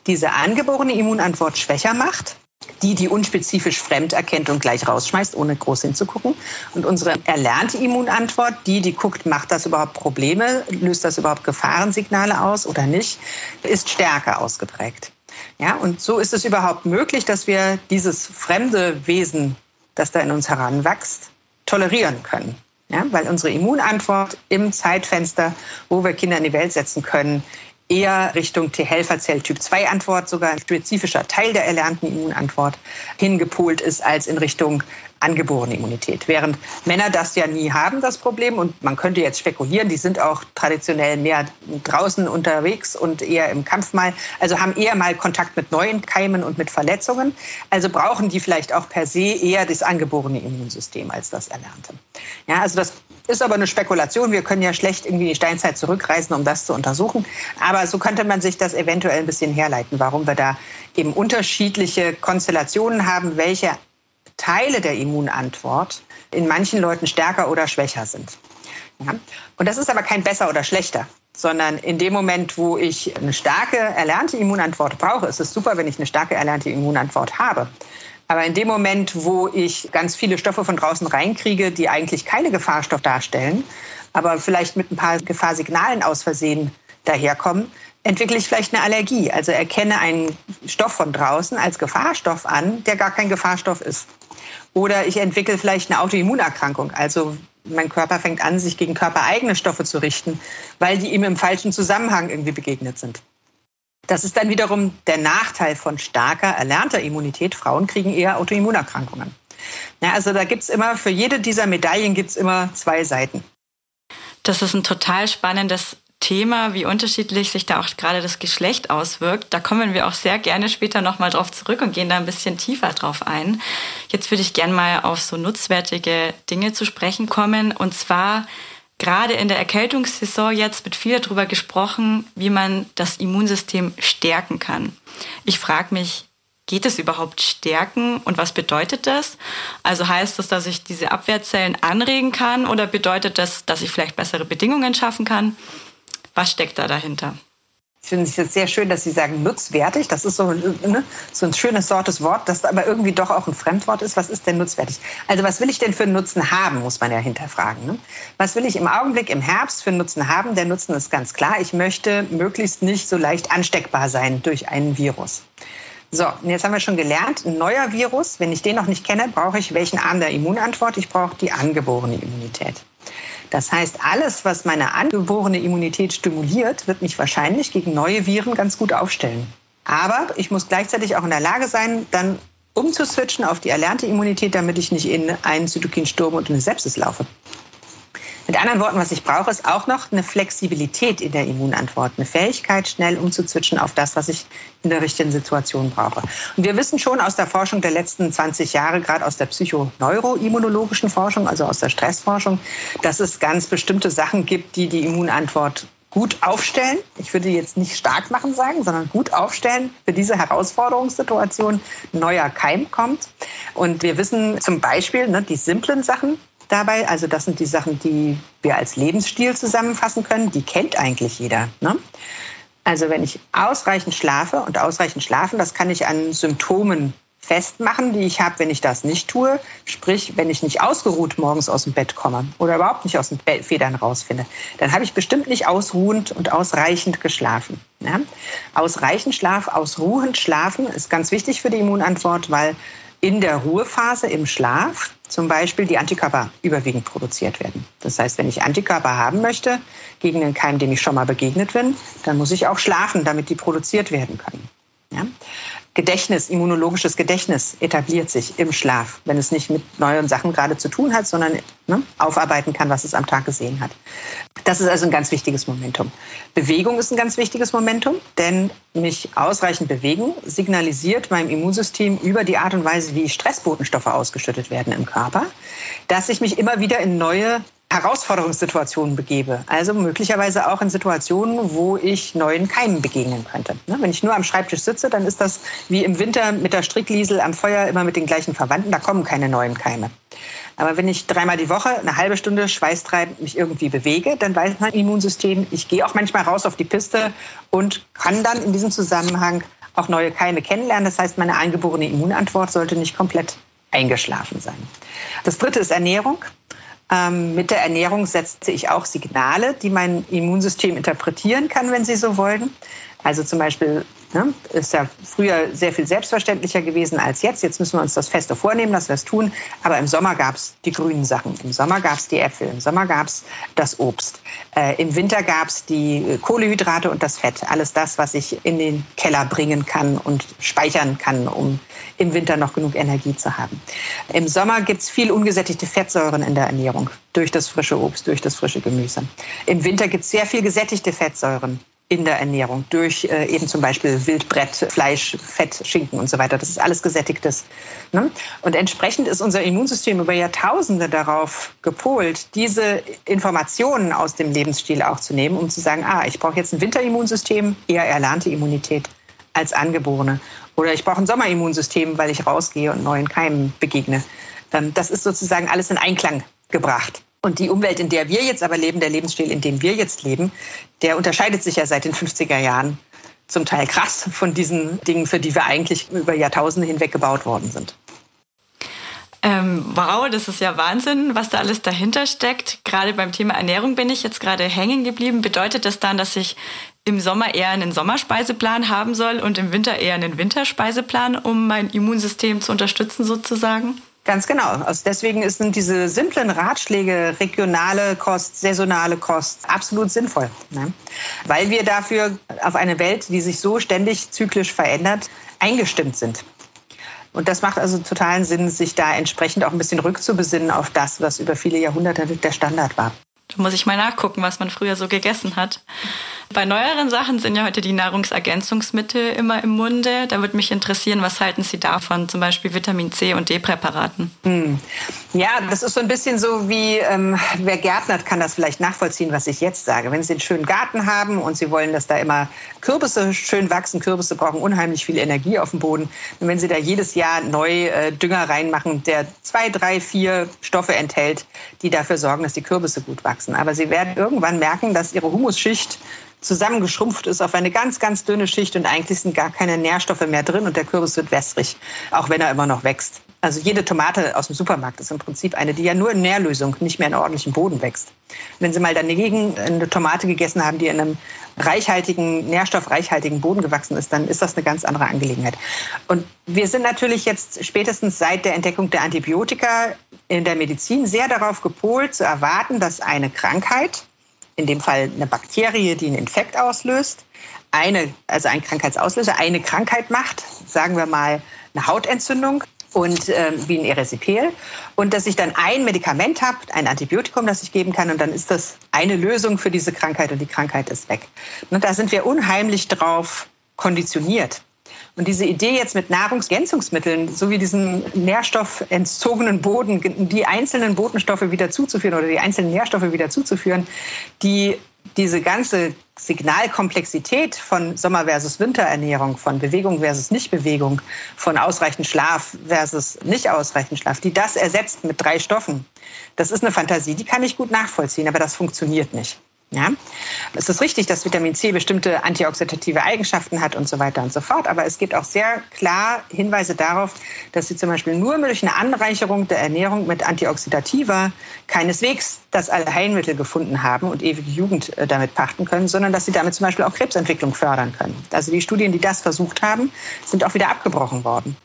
diese angeborene Immunantwort schwächer macht die, die unspezifisch fremd erkennt und gleich rausschmeißt, ohne groß hinzugucken. Und unsere erlernte Immunantwort, die, die guckt, macht das überhaupt Probleme, löst das überhaupt Gefahrensignale aus oder nicht, ist stärker ausgeprägt. Ja, und so ist es überhaupt möglich, dass wir dieses fremde Wesen das da in uns heranwächst, tolerieren können. Ja, weil unsere Immunantwort im Zeitfenster, wo wir Kinder in die Welt setzen können, eher Richtung T-Helferzell Typ 2 Antwort, sogar ein spezifischer Teil der erlernten Immunantwort hingepolt ist als in Richtung angeborene Immunität. Während Männer das ja nie haben, das Problem. Und man könnte jetzt spekulieren, die sind auch traditionell mehr draußen unterwegs und eher im Kampf mal, also haben eher mal Kontakt mit neuen Keimen und mit Verletzungen. Also brauchen die vielleicht auch per se eher das angeborene Immunsystem als das erlernte. Ja, also das ist aber eine Spekulation. Wir können ja schlecht irgendwie in die Steinzeit zurückreisen, um das zu untersuchen. Aber so könnte man sich das eventuell ein bisschen herleiten, warum wir da eben unterschiedliche Konstellationen haben, welche Teile der Immunantwort in manchen Leuten stärker oder schwächer sind. Ja? Und das ist aber kein besser oder schlechter, sondern in dem Moment, wo ich eine starke erlernte Immunantwort brauche, ist es super, wenn ich eine starke erlernte Immunantwort habe. Aber in dem Moment, wo ich ganz viele Stoffe von draußen reinkriege, die eigentlich keine Gefahrstoff darstellen, aber vielleicht mit ein paar Gefahrsignalen aus Versehen daherkommen, entwickle ich vielleicht eine Allergie. Also erkenne einen Stoff von draußen als Gefahrstoff an, der gar kein Gefahrstoff ist. Oder ich entwickle vielleicht eine Autoimmunerkrankung. Also mein Körper fängt an, sich gegen körpereigene Stoffe zu richten, weil die ihm im falschen Zusammenhang irgendwie begegnet sind. Das ist dann wiederum der Nachteil von starker, erlernter Immunität. Frauen kriegen eher Autoimmunerkrankungen. Ja, also da gibt's immer, für jede dieser Medaillen gibt's immer zwei Seiten. Das ist ein total spannendes Thema, wie unterschiedlich sich da auch gerade das Geschlecht auswirkt. Da kommen wir auch sehr gerne später nochmal drauf zurück und gehen da ein bisschen tiefer drauf ein. Jetzt würde ich gerne mal auf so nutzwertige Dinge zu sprechen kommen. Und zwar gerade in der Erkältungssaison jetzt wird viel darüber gesprochen, wie man das Immunsystem stärken kann. Ich frage mich, Geht es überhaupt stärken und was bedeutet das? Also heißt das, dass ich diese Abwehrzellen anregen kann oder bedeutet das, dass ich vielleicht bessere Bedingungen schaffen kann? Was steckt da dahinter? Ich finde es jetzt sehr schön, dass Sie sagen nutzwertig. Das ist so, ne, so ein schönes sortes Wort, das aber irgendwie doch auch ein Fremdwort ist. Was ist denn nutzwertig? Also was will ich denn für einen Nutzen haben, muss man ja hinterfragen. Ne? Was will ich im Augenblick im Herbst für einen Nutzen haben? Der Nutzen ist ganz klar. Ich möchte möglichst nicht so leicht ansteckbar sein durch einen Virus. So, jetzt haben wir schon gelernt, ein neuer Virus, wenn ich den noch nicht kenne, brauche ich welchen Arm der Immunantwort? Ich brauche die angeborene Immunität. Das heißt, alles, was meine angeborene Immunität stimuliert, wird mich wahrscheinlich gegen neue Viren ganz gut aufstellen. Aber ich muss gleichzeitig auch in der Lage sein, dann umzuswitchen auf die erlernte Immunität, damit ich nicht in einen Zytokinsturm und eine Sepsis laufe. Mit anderen Worten, was ich brauche, ist auch noch eine Flexibilität in der Immunantwort, eine Fähigkeit, schnell umzuzwitschen auf das, was ich in der richtigen Situation brauche. Und wir wissen schon aus der Forschung der letzten 20 Jahre, gerade aus der psychoneuroimmunologischen Forschung, also aus der Stressforschung, dass es ganz bestimmte Sachen gibt, die die Immunantwort gut aufstellen. Ich würde jetzt nicht stark machen sagen, sondern gut aufstellen für diese Herausforderungssituation. Neuer Keim kommt. Und wir wissen zum Beispiel, ne, die simplen Sachen, dabei. Also das sind die Sachen, die wir als Lebensstil zusammenfassen können. Die kennt eigentlich jeder. Ne? Also wenn ich ausreichend schlafe und ausreichend schlafen, das kann ich an Symptomen festmachen, die ich habe, wenn ich das nicht tue. Sprich, wenn ich nicht ausgeruht morgens aus dem Bett komme oder überhaupt nicht aus den Federn rausfinde, dann habe ich bestimmt nicht ausruhend und ausreichend geschlafen. Ja? Ausreichend Schlaf, ausruhend schlafen ist ganz wichtig für die Immunantwort, weil in der Ruhephase im Schlaf zum Beispiel die Antikörper überwiegend produziert werden. Das heißt, wenn ich Antikörper haben möchte gegen den Keim, dem ich schon mal begegnet bin, dann muss ich auch schlafen, damit die produziert werden können. Ja? Gedächtnis, immunologisches Gedächtnis etabliert sich im Schlaf, wenn es nicht mit neuen Sachen gerade zu tun hat, sondern ne, aufarbeiten kann, was es am Tag gesehen hat. Das ist also ein ganz wichtiges Momentum. Bewegung ist ein ganz wichtiges Momentum, denn mich ausreichend bewegen signalisiert meinem Immunsystem über die Art und Weise, wie Stressbotenstoffe ausgeschüttet werden im Körper, dass ich mich immer wieder in neue Herausforderungssituationen begebe. Also möglicherweise auch in Situationen, wo ich neuen Keimen begegnen könnte. Ne, wenn ich nur am Schreibtisch sitze, dann ist das wie im Winter mit der Strickliesel am Feuer immer mit den gleichen Verwandten. Da kommen keine neuen Keime. Aber wenn ich dreimal die Woche eine halbe Stunde schweißtreibend mich irgendwie bewege, dann weiß mein Immunsystem, ich gehe auch manchmal raus auf die Piste und kann dann in diesem Zusammenhang auch neue Keime kennenlernen. Das heißt, meine eingeborene Immunantwort sollte nicht komplett eingeschlafen sein. Das dritte ist Ernährung. Ähm, mit der Ernährung setze ich auch Signale, die mein Immunsystem interpretieren kann, wenn Sie so wollen. Also zum Beispiel ne, ist ja früher sehr viel selbstverständlicher gewesen als jetzt. Jetzt müssen wir uns das feste vornehmen, dass wir es tun. Aber im Sommer gab es die grünen Sachen. Im Sommer gab es die Äpfel. Im Sommer gab es das Obst. Äh, Im Winter gab es die Kohlehydrate und das Fett. Alles das, was ich in den Keller bringen kann und speichern kann, um im Winter noch genug Energie zu haben. Im Sommer gibt es viel ungesättigte Fettsäuren in der Ernährung durch das frische Obst, durch das frische Gemüse. Im Winter gibt es sehr viel gesättigte Fettsäuren in der Ernährung durch äh, eben zum Beispiel Wildbrett, Fleisch, Fett, Schinken und so weiter. Das ist alles gesättigtes. Ne? Und entsprechend ist unser Immunsystem über Jahrtausende darauf gepolt, diese Informationen aus dem Lebensstil auch zu nehmen, um zu sagen, ah, ich brauche jetzt ein Winterimmunsystem, eher erlernte Immunität als angeborene. Oder ich brauche ein Sommerimmunsystem, weil ich rausgehe und neuen Keimen begegne. Ähm, das ist sozusagen alles in Einklang gebracht. Und die Umwelt, in der wir jetzt aber leben, der Lebensstil, in dem wir jetzt leben, der unterscheidet sich ja seit den 50er Jahren zum Teil krass von diesen Dingen, für die wir eigentlich über Jahrtausende hinweg gebaut worden sind. Ähm, wow, das ist ja Wahnsinn, was da alles dahinter steckt. Gerade beim Thema Ernährung bin ich jetzt gerade hängen geblieben. Bedeutet das dann, dass ich im Sommer eher einen Sommerspeiseplan haben soll und im Winter eher einen Winterspeiseplan, um mein Immunsystem zu unterstützen sozusagen? Ganz genau. Also deswegen sind diese simplen Ratschläge, regionale Kost, saisonale Kost, absolut sinnvoll. Ne? Weil wir dafür auf eine Welt, die sich so ständig zyklisch verändert, eingestimmt sind. Und das macht also totalen Sinn, sich da entsprechend auch ein bisschen rückzubesinnen auf das, was über viele Jahrhunderte der Standard war. Da muss ich mal nachgucken, was man früher so gegessen hat. Bei neueren Sachen sind ja heute die Nahrungsergänzungsmittel immer im Munde. Da würde mich interessieren, was halten Sie davon, zum Beispiel Vitamin C und D-Präparaten? Hm. Ja, das ist so ein bisschen so wie, ähm, wer gärtnert, kann das vielleicht nachvollziehen, was ich jetzt sage. Wenn Sie einen schönen Garten haben und Sie wollen, dass da immer Kürbisse schön wachsen, Kürbisse brauchen unheimlich viel Energie auf dem Boden. Und wenn Sie da jedes Jahr neu äh, Dünger reinmachen, der zwei, drei, vier Stoffe enthält, die dafür sorgen, dass die Kürbisse gut wachsen. Aber Sie werden irgendwann merken, dass Ihre Humusschicht zusammengeschrumpft ist auf eine ganz, ganz dünne Schicht und eigentlich sind gar keine Nährstoffe mehr drin und der Kürbis wird wässrig, auch wenn er immer noch wächst. Also jede Tomate aus dem Supermarkt ist im Prinzip eine, die ja nur in Nährlösung, nicht mehr in ordentlichem Boden wächst. Wenn Sie mal dagegen eine Tomate gegessen haben, die in einem reichhaltigen, nährstoffreichhaltigen Boden gewachsen ist, dann ist das eine ganz andere Angelegenheit. Und wir sind natürlich jetzt spätestens seit der Entdeckung der Antibiotika in der Medizin sehr darauf gepolt, zu erwarten, dass eine Krankheit, in dem Fall eine Bakterie, die einen Infekt auslöst, eine, also ein Krankheitsauslöser, eine Krankheit macht, sagen wir mal eine Hautentzündung und äh, wie ein Erisipel und dass ich dann ein Medikament habe, ein Antibiotikum, das ich geben kann und dann ist das eine Lösung für diese Krankheit und die Krankheit ist weg. Und da sind wir unheimlich drauf konditioniert. Und diese Idee jetzt mit Nahrungsergänzungsmitteln sowie diesem nährstoffentzogenen Boden die einzelnen Botenstoffe wieder zuzuführen oder die einzelnen Nährstoffe wieder zuzuführen, die diese ganze Signalkomplexität von Sommer- versus Winterernährung, von Bewegung versus Nichtbewegung, von ausreichend Schlaf versus nicht ausreichend Schlaf, die das ersetzt mit drei Stoffen, das ist eine Fantasie, die kann ich gut nachvollziehen, aber das funktioniert nicht. Ja? Es ist richtig, dass Vitamin C bestimmte antioxidative Eigenschaften hat und so weiter und so fort. Aber es gibt auch sehr klar Hinweise darauf, dass sie zum Beispiel nur durch eine Anreicherung der Ernährung mit Antioxidativa keineswegs das Allheilmittel gefunden haben und ewige Jugend äh, damit pachten können, sondern dass sie damit zum Beispiel auch Krebsentwicklung fördern können. Also die Studien, die das versucht haben, sind auch wieder abgebrochen worden.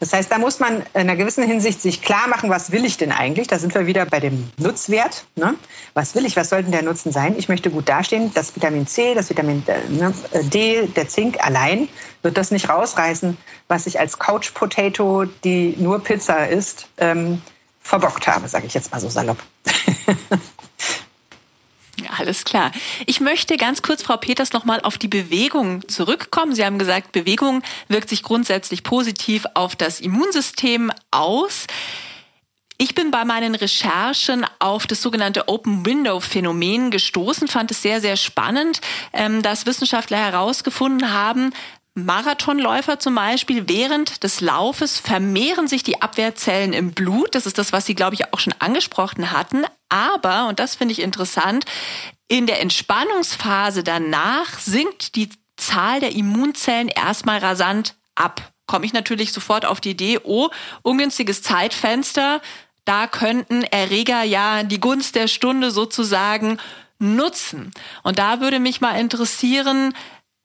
Das heißt, da muss man in einer gewissen Hinsicht sich klar machen, was will ich denn eigentlich? Da sind wir wieder bei dem Nutzwert. Ne? Was will ich? Was soll denn der Nutzen sein? Ich möchte gut dastehen. Das Vitamin C, das Vitamin äh, ne, D, der Zink allein wird das nicht rausreißen, was ich als Couch Potato, die nur Pizza isst, ähm, verbockt habe, sage ich jetzt mal so salopp. Alles klar. Ich möchte ganz kurz, Frau Peters, nochmal auf die Bewegung zurückkommen. Sie haben gesagt, Bewegung wirkt sich grundsätzlich positiv auf das Immunsystem aus. Ich bin bei meinen Recherchen auf das sogenannte Open Window Phänomen gestoßen, fand es sehr, sehr spannend, ähm, dass Wissenschaftler herausgefunden haben, Marathonläufer zum Beispiel, während des Laufes vermehren sich die Abwehrzellen im Blut. Das ist das, was Sie, glaube ich, auch schon angesprochen hatten. Aber, und das finde ich interessant, in der Entspannungsphase danach sinkt die Zahl der Immunzellen erstmal rasant ab. Komme ich natürlich sofort auf die Idee, oh, ungünstiges Zeitfenster, da könnten Erreger ja die Gunst der Stunde sozusagen nutzen. Und da würde mich mal interessieren,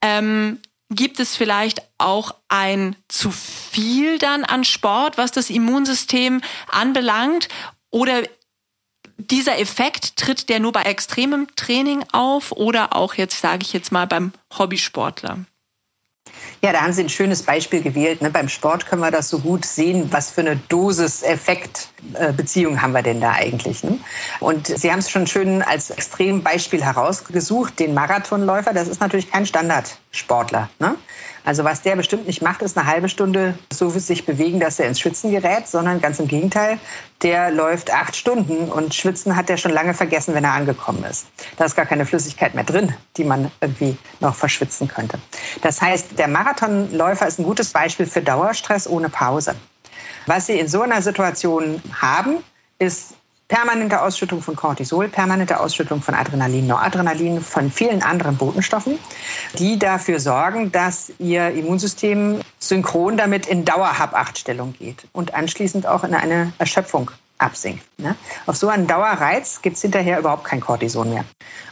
ähm, gibt es vielleicht auch ein zu viel dann an Sport, was das Immunsystem anbelangt? Oder dieser Effekt tritt der nur bei extremem Training auf oder auch jetzt, sage ich jetzt mal, beim Hobbysportler? Ja, da haben Sie ein schönes Beispiel gewählt. Ne? Beim Sport können wir das so gut sehen, was für eine Dosis-Effekt-Beziehung haben wir denn da eigentlich. Ne? Und Sie haben es schon schön als Extrembeispiel herausgesucht, den Marathonläufer. Das ist natürlich kein Standardsportler. Ne? Also was der bestimmt nicht macht, ist eine halbe Stunde so sich bewegen, dass er ins Schwitzen gerät, sondern ganz im Gegenteil, der läuft acht Stunden und Schwitzen hat er schon lange vergessen, wenn er angekommen ist. Da ist gar keine Flüssigkeit mehr drin, die man irgendwie noch verschwitzen könnte. Das heißt, der Marathonläufer ist ein gutes Beispiel für Dauerstress ohne Pause. Was Sie in so einer Situation haben, ist permanente Ausschüttung von Cortisol, permanente Ausschüttung von Adrenalin, Noradrenalin, von vielen anderen Botenstoffen, die dafür sorgen, dass ihr Immunsystem synchron damit in Dauerhabachtstellung geht und anschließend auch in eine Erschöpfung absinkt. Ne? Auf so einen Dauerreiz gibt es hinterher überhaupt kein Cortison mehr.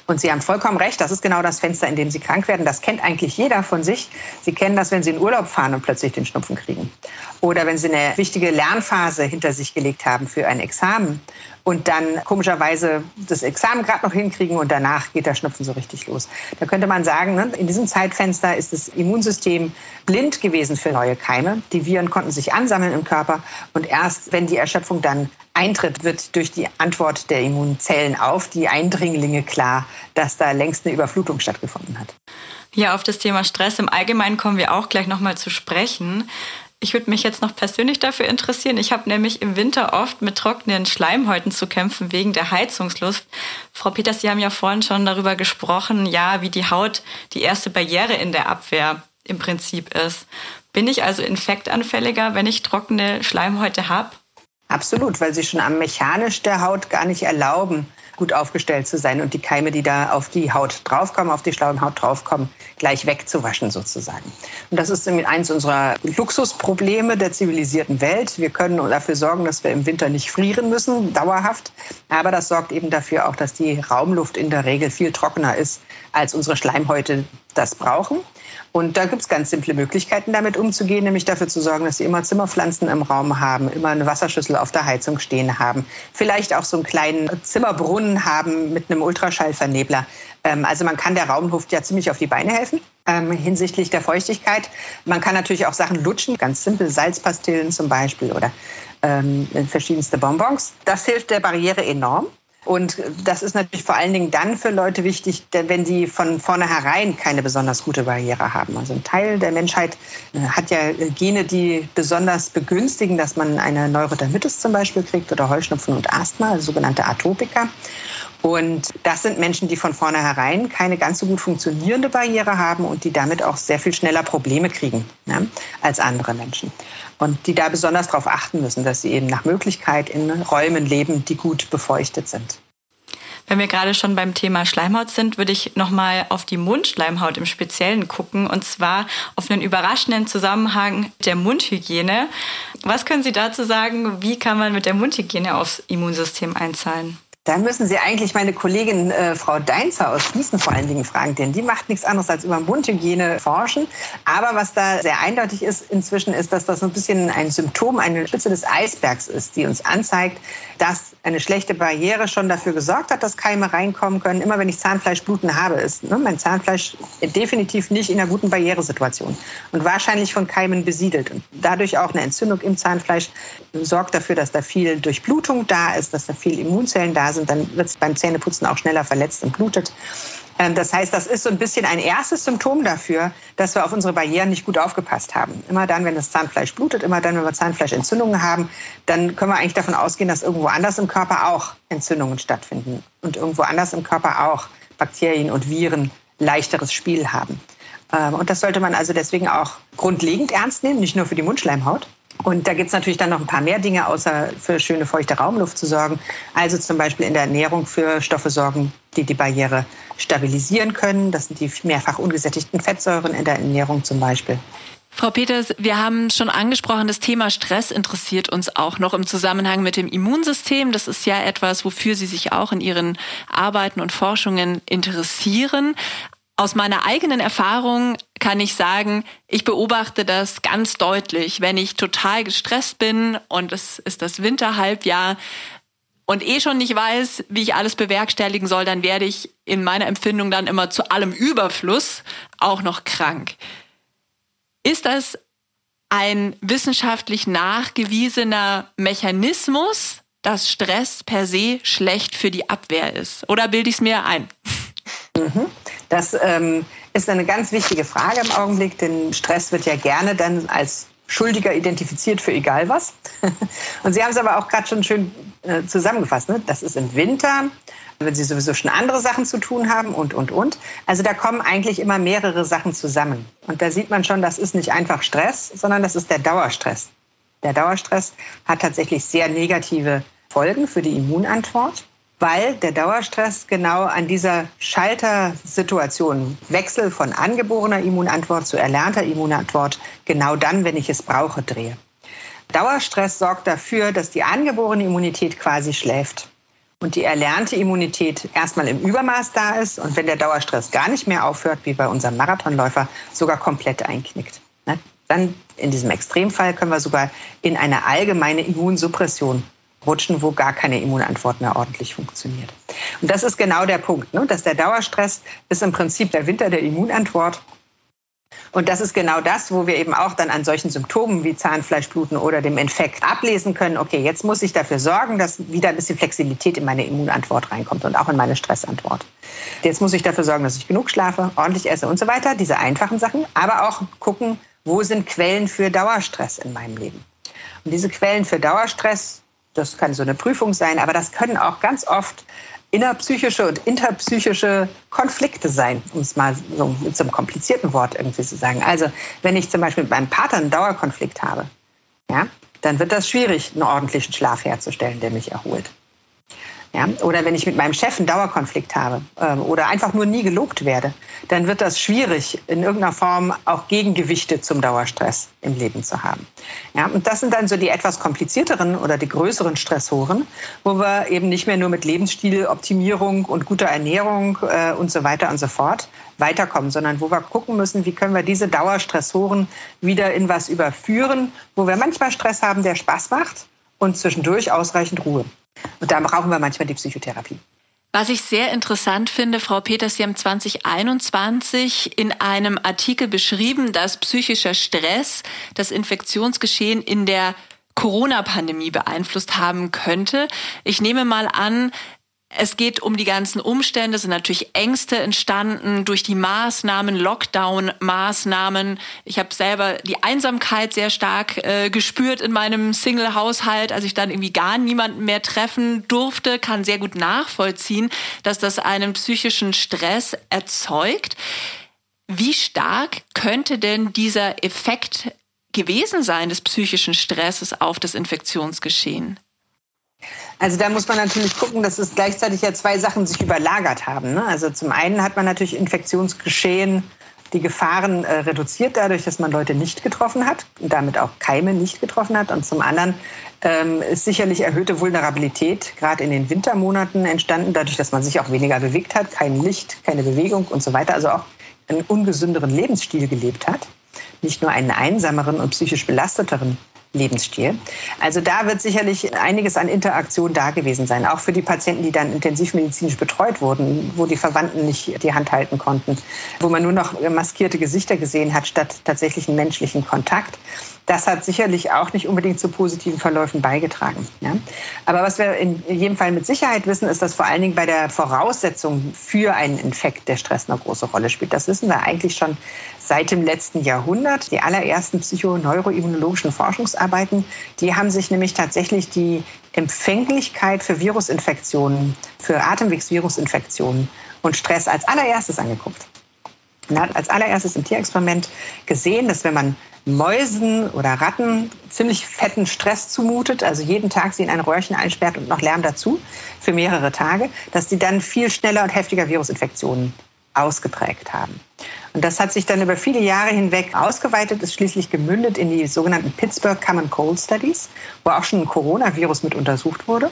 Und Sie haben vollkommen recht, das ist genau das Fenster, in dem Sie krank werden. Das kennt eigentlich jeder von sich. Sie kennen das, wenn Sie in Urlaub fahren und plötzlich den Schnupfen kriegen. Oder wenn Sie eine wichtige Lernphase hinter sich gelegt haben für ein Examen und dann komischerweise das Examen gerade noch hinkriegen und danach geht der Schnupfen so richtig los. Da könnte man sagen, ne, in diesem Zeitfenster ist das Immunsystem blind gewesen für neue Keime. Die Viren konnten sich ansammeln im Körper und erst wenn die Erschöpfung dann eintritt, wird durch die Antwort der Immunzellen auf die Eindringlinge klar, dass da längst eine Überflutung stattgefunden hat. Ja, auf das Thema Stress im Allgemeinen kommen wir auch gleich nochmal zu sprechen. Ich würde mich jetzt noch persönlich dafür interessieren. Ich habe nämlich im Winter oft mit trockenen Schleimhäuten zu kämpfen wegen der Heizungsluft. Frau Peters, Sie haben ja vorhin schon darüber gesprochen, ja, wie die Haut die erste Barriere in der Abwehr im Prinzip ist. Bin ich also infektanfälliger, wenn ich trockene Schleimhäute habe? Absolut, weil sie schon am mechanisch der Haut gar nicht erlauben, gut aufgestellt zu sein und die Keime, die da auf die Haut draufkommen, auf die Schleimhaut draufkommen, gleich wegzuwaschen sozusagen. Und das ist eins unserer Luxusprobleme der zivilisierten Welt. Wir können dafür sorgen, dass wir im Winter nicht frieren müssen, dauerhaft. Aber das sorgt eben dafür auch, dass die Raumluft in der Regel viel trockener ist, als unsere Schleimhäute das brauchen. Und da gibt es ganz simple Möglichkeiten, damit umzugehen, nämlich dafür zu sorgen, dass sie immer Zimmerpflanzen im Raum haben, immer eine Wasserschüssel auf der Heizung stehen haben, vielleicht auch so einen kleinen Zimmerbrunnen haben mit einem Ultraschallvernebler. Ähm, also man kann der Raumluft ja ziemlich auf die Beine helfen ähm, hinsichtlich der Feuchtigkeit. Man kann natürlich auch Sachen lutschen, ganz simpel, Salzpastillen zum Beispiel oder ähm, verschiedenste Bonbons. Das hilft der Barriere enorm. Und das ist natürlich vor allen Dingen dann für Leute wichtig, wenn sie von vornherein keine besonders gute Barriere haben. Also ein Teil der Menschheit äh, hat ja Gene, die besonders begünstigen, dass man eine Neurodermitis zum Beispiel kriegt oder Heuschnupfen und Asthma, also sogenannte Atopiker. Und das sind Menschen, die von vornherein keine ganz so gut funktionierende Barriere haben und die damit auch sehr viel schneller Probleme kriegen ne, als andere Menschen. Und die da besonders darauf achten müssen, dass sie eben nach Möglichkeit in Räumen leben, die gut befeuchtet sind. Wenn wir gerade schon beim Thema Schleimhaut sind, würde ich nochmal auf die Mundschleimhaut im Speziellen gucken und zwar auf einen überraschenden Zusammenhang der Mundhygiene. Was können Sie dazu sagen? Wie kann man mit der Mundhygiene aufs Immunsystem einzahlen? Da müssen Sie eigentlich meine Kollegin äh, Frau Deinzer aus Gießen vor allen Dingen fragen, denn die macht nichts anderes als über Mundhygiene forschen. Aber was da sehr eindeutig ist inzwischen, ist, dass das so ein bisschen ein Symptom, eine Spitze des Eisbergs ist, die uns anzeigt, dass eine schlechte Barriere schon dafür gesorgt hat, dass Keime reinkommen können. Immer wenn ich Zahnfleischbluten habe, ist ne, mein Zahnfleisch definitiv nicht in einer guten Barrieresituation und wahrscheinlich von Keimen besiedelt. Und dadurch auch eine Entzündung im Zahnfleisch sorgt dafür, dass da viel Durchblutung da ist, dass da viel Immunzellen da sind, dann wird es beim Zähneputzen auch schneller verletzt und blutet. Ähm, das heißt, das ist so ein bisschen ein erstes Symptom dafür, dass wir auf unsere Barrieren nicht gut aufgepasst haben. Immer dann, wenn das Zahnfleisch blutet, immer dann, wenn wir Zahnfleischentzündungen haben, dann können wir eigentlich davon ausgehen, dass irgendwo anders im Körper auch Entzündungen stattfinden und irgendwo anders im Körper auch Bakterien und Viren leichteres Spiel haben. Ähm, und das sollte man also deswegen auch grundlegend ernst nehmen, nicht nur für die Mundschleimhaut. Und da gibt es natürlich dann noch ein paar mehr Dinge, außer für schöne feuchte Raumluft zu sorgen. Also zum Beispiel in der Ernährung für Stoffe sorgen, die die Barriere stabilisieren können. Das sind die mehrfach ungesättigten Fettsäuren in der Ernährung zum Beispiel. Frau Peters, wir haben schon angesprochen, das Thema Stress interessiert uns auch noch im Zusammenhang mit dem Immunsystem. Das ist ja etwas, wofür Sie sich auch in Ihren Arbeiten und Forschungen interessieren. Aus meiner eigenen Erfahrung kann ich sagen, ich beobachte das ganz deutlich. Wenn ich total gestresst bin und es ist das Winterhalbjahr und eh schon nicht weiß, wie ich alles bewerkstelligen soll, dann werde ich in meiner Empfindung dann immer zu allem Überfluss auch noch krank. Ist das ein wissenschaftlich nachgewiesener Mechanismus, dass Stress per se schlecht für die Abwehr ist? Oder bilde ich es mir ein? Mhm. Das ähm, ist eine ganz wichtige Frage im Augenblick, denn Stress wird ja gerne dann als Schuldiger identifiziert für egal was. Und Sie haben es aber auch gerade schon schön äh, zusammengefasst. Ne? Das ist im Winter, wenn Sie sowieso schon andere Sachen zu tun haben und, und, und. Also da kommen eigentlich immer mehrere Sachen zusammen. Und da sieht man schon, das ist nicht einfach Stress, sondern das ist der Dauerstress. Der Dauerstress hat tatsächlich sehr negative Folgen für die Immunantwort weil der Dauerstress genau an dieser Schaltersituation, Wechsel von angeborener Immunantwort zu erlernter Immunantwort, genau dann, wenn ich es brauche, drehe. Dauerstress sorgt dafür, dass die angeborene Immunität quasi schläft und die erlernte Immunität erstmal im Übermaß da ist und wenn der Dauerstress gar nicht mehr aufhört, wie bei unserem Marathonläufer, sogar komplett einknickt. Ne? Dann in diesem Extremfall können wir sogar in eine allgemeine Immunsuppression rutschen, wo gar keine Immunantwort mehr ordentlich funktioniert. Und das ist genau der Punkt, ne? dass der Dauerstress ist im Prinzip der Winter der Immunantwort und das ist genau das, wo wir eben auch dann an solchen Symptomen wie Zahnfleischbluten oder dem Infekt ablesen können, okay, jetzt muss ich dafür sorgen, dass wieder ein bisschen Flexibilität in meine Immunantwort reinkommt und auch in meine Stressantwort. Jetzt muss ich dafür sorgen, dass ich genug schlafe, ordentlich esse und so weiter, diese einfachen Sachen, aber auch gucken, wo sind Quellen für Dauerstress in meinem Leben. Und diese Quellen für Dauerstress, das kann so eine Prüfung sein, aber das können auch ganz oft innerpsychische und interpsychische Konflikte sein, um es mal so mit so einem komplizierten Wort irgendwie zu sagen. Also wenn ich zum Beispiel mit meinem Partner einen Dauerkonflikt habe, ja, dann wird das schwierig, einen ordentlichen Schlaf herzustellen, der mich erholt. Ja? Oder wenn ich mit meinem Chef einen Dauerkonflikt habe äh, oder einfach nur nie gelobt werde, dann wird das schwierig, in irgendeiner Form auch Gegengewichte zum Dauerstress im Leben zu haben. Ja? Und das sind dann so die etwas komplizierteren oder die größeren Stressoren, wo wir eben nicht mehr nur mit Lebensstiloptimierung und guter Ernährung äh, und so weiter und so fort weiterkommen, sondern wo wir gucken müssen, wie können wir diese Dauerstressoren wieder in was überführen, wo wir manchmal Stress haben, der Spaß macht und zwischendurch ausreichend Ruhe. Und da brauchen wir manchmal die Psychotherapie. Was ich sehr interessant finde, Frau Peters, Sie haben 2021 in einem Artikel beschrieben, dass psychischer Stress das Infektionsgeschehen in der Corona-Pandemie beeinflusst haben könnte. Ich nehme mal an, es geht um die ganzen Umstände, es sind natürlich Ängste entstanden durch die Maßnahmen, Lockdown-Maßnahmen. Ich habe selber die Einsamkeit sehr stark äh, gespürt in meinem Single-Haushalt, als ich dann irgendwie gar niemanden mehr treffen durfte, kann sehr gut nachvollziehen, dass das einen psychischen Stress erzeugt. Wie stark könnte denn dieser Effekt gewesen sein des psychischen Stresses auf das Infektionsgeschehen? Also da muss man natürlich gucken, dass es gleichzeitig ja zwei Sachen sich überlagert haben. Ne? Also zum einen hat man natürlich Infektionsgeschehen, die Gefahren äh, reduziert dadurch, dass man Leute nicht getroffen hat und damit auch Keime nicht getroffen hat. Und zum anderen ähm, ist sicherlich erhöhte Vulnerabilität gerade in den Wintermonaten entstanden, dadurch, dass man sich auch weniger bewegt hat, kein Licht, keine Bewegung und so weiter. Also auch einen ungesünderen Lebensstil gelebt hat. Nicht nur einen einsameren und psychisch belasteteren Lebensstil. Also da wird sicherlich einiges an Interaktion da gewesen sein, auch für die Patienten, die dann intensivmedizinisch betreut wurden, wo die Verwandten nicht die Hand halten konnten, wo man nur noch maskierte Gesichter gesehen hat statt tatsächlichen menschlichen Kontakt. Das hat sicherlich auch nicht unbedingt zu positiven Verläufen beigetragen. Ja. Aber was wir in jedem Fall mit Sicherheit wissen, ist, dass vor allen Dingen bei der Voraussetzung für einen Infekt der Stress eine große Rolle spielt. Das wissen wir eigentlich schon seit dem letzten Jahrhundert. Die allerersten psychoneuroimmunologischen Forschungsarbeiten, die haben sich nämlich tatsächlich die Empfänglichkeit für Virusinfektionen, für Atemwegsvirusinfektionen und Stress als allererstes angeguckt. Man hat als allererstes im Tierexperiment gesehen, dass wenn man Mäusen oder Ratten ziemlich fetten Stress zumutet, also jeden Tag sie in ein Röhrchen einsperrt und noch Lärm dazu für mehrere Tage, dass die dann viel schneller und heftiger Virusinfektionen ausgeprägt haben. Und das hat sich dann über viele Jahre hinweg ausgeweitet, ist schließlich gemündet in die sogenannten Pittsburgh Common Cold Studies, wo auch schon ein Coronavirus mit untersucht wurde,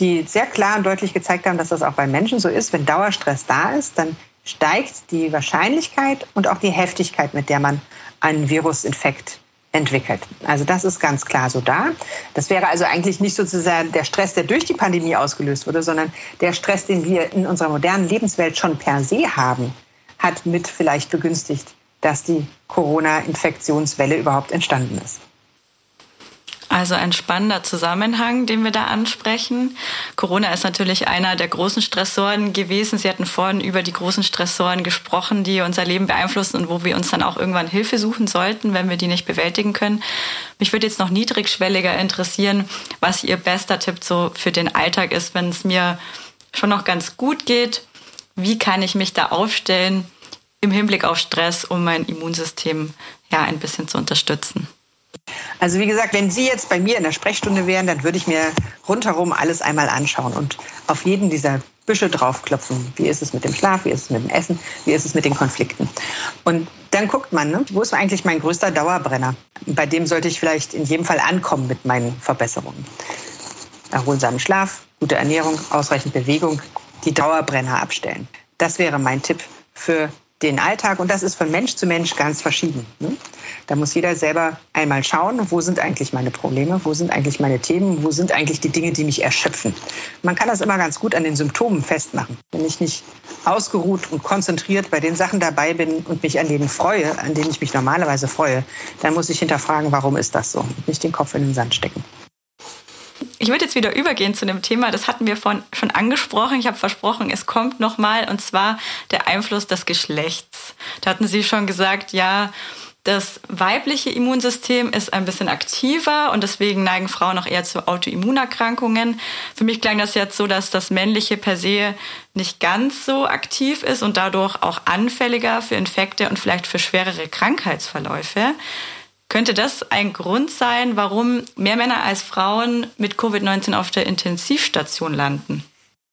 die sehr klar und deutlich gezeigt haben, dass das auch bei Menschen so ist. Wenn Dauerstress da ist, dann steigt die Wahrscheinlichkeit und auch die Heftigkeit, mit der man einen Virusinfekt entwickelt. Also das ist ganz klar so da. Das wäre also eigentlich nicht sozusagen der Stress, der durch die Pandemie ausgelöst wurde, sondern der Stress, den wir in unserer modernen Lebenswelt schon per se haben, hat mit vielleicht begünstigt, dass die Corona-Infektionswelle überhaupt entstanden ist. Also ein spannender Zusammenhang, den wir da ansprechen. Corona ist natürlich einer der großen Stressoren gewesen. Sie hatten vorhin über die großen Stressoren gesprochen, die unser Leben beeinflussen und wo wir uns dann auch irgendwann Hilfe suchen sollten, wenn wir die nicht bewältigen können. Mich würde jetzt noch niedrigschwelliger interessieren, was Ihr bester Tipp so für den Alltag ist, wenn es mir schon noch ganz gut geht. Wie kann ich mich da aufstellen im Hinblick auf Stress, um mein Immunsystem ja ein bisschen zu unterstützen? Also wie gesagt, wenn Sie jetzt bei mir in der Sprechstunde wären, dann würde ich mir rundherum alles einmal anschauen und auf jeden dieser Büsche draufklopfen. Wie ist es mit dem Schlaf? Wie ist es mit dem Essen? Wie ist es mit den Konflikten? Und dann guckt man, ne, wo ist eigentlich mein größter Dauerbrenner? Bei dem sollte ich vielleicht in jedem Fall ankommen mit meinen Verbesserungen. Erholsamen Schlaf, gute Ernährung, ausreichend Bewegung, die Dauerbrenner abstellen. Das wäre mein Tipp für den Alltag und das ist von Mensch zu Mensch ganz verschieden. Ne? Da muss jeder selber einmal schauen, wo sind eigentlich meine Probleme, wo sind eigentlich meine Themen, wo sind eigentlich die Dinge, die mich erschöpfen. Man kann das immer ganz gut an den Symptomen festmachen. Wenn ich nicht ausgeruht und konzentriert bei den Sachen dabei bin und mich an denen freue, an denen ich mich normalerweise freue, dann muss ich hinterfragen, warum ist das so und nicht den Kopf in den Sand stecken. Ich würde jetzt wieder übergehen zu einem Thema, das hatten wir von, schon angesprochen. Ich habe versprochen, es kommt nochmal, und zwar der Einfluss des Geschlechts. Da hatten Sie schon gesagt, ja, das weibliche Immunsystem ist ein bisschen aktiver und deswegen neigen Frauen auch eher zu Autoimmunerkrankungen. Für mich klang das jetzt so, dass das männliche per se nicht ganz so aktiv ist und dadurch auch anfälliger für Infekte und vielleicht für schwerere Krankheitsverläufe. Könnte das ein Grund sein, warum mehr Männer als Frauen mit Covid-19 auf der Intensivstation landen?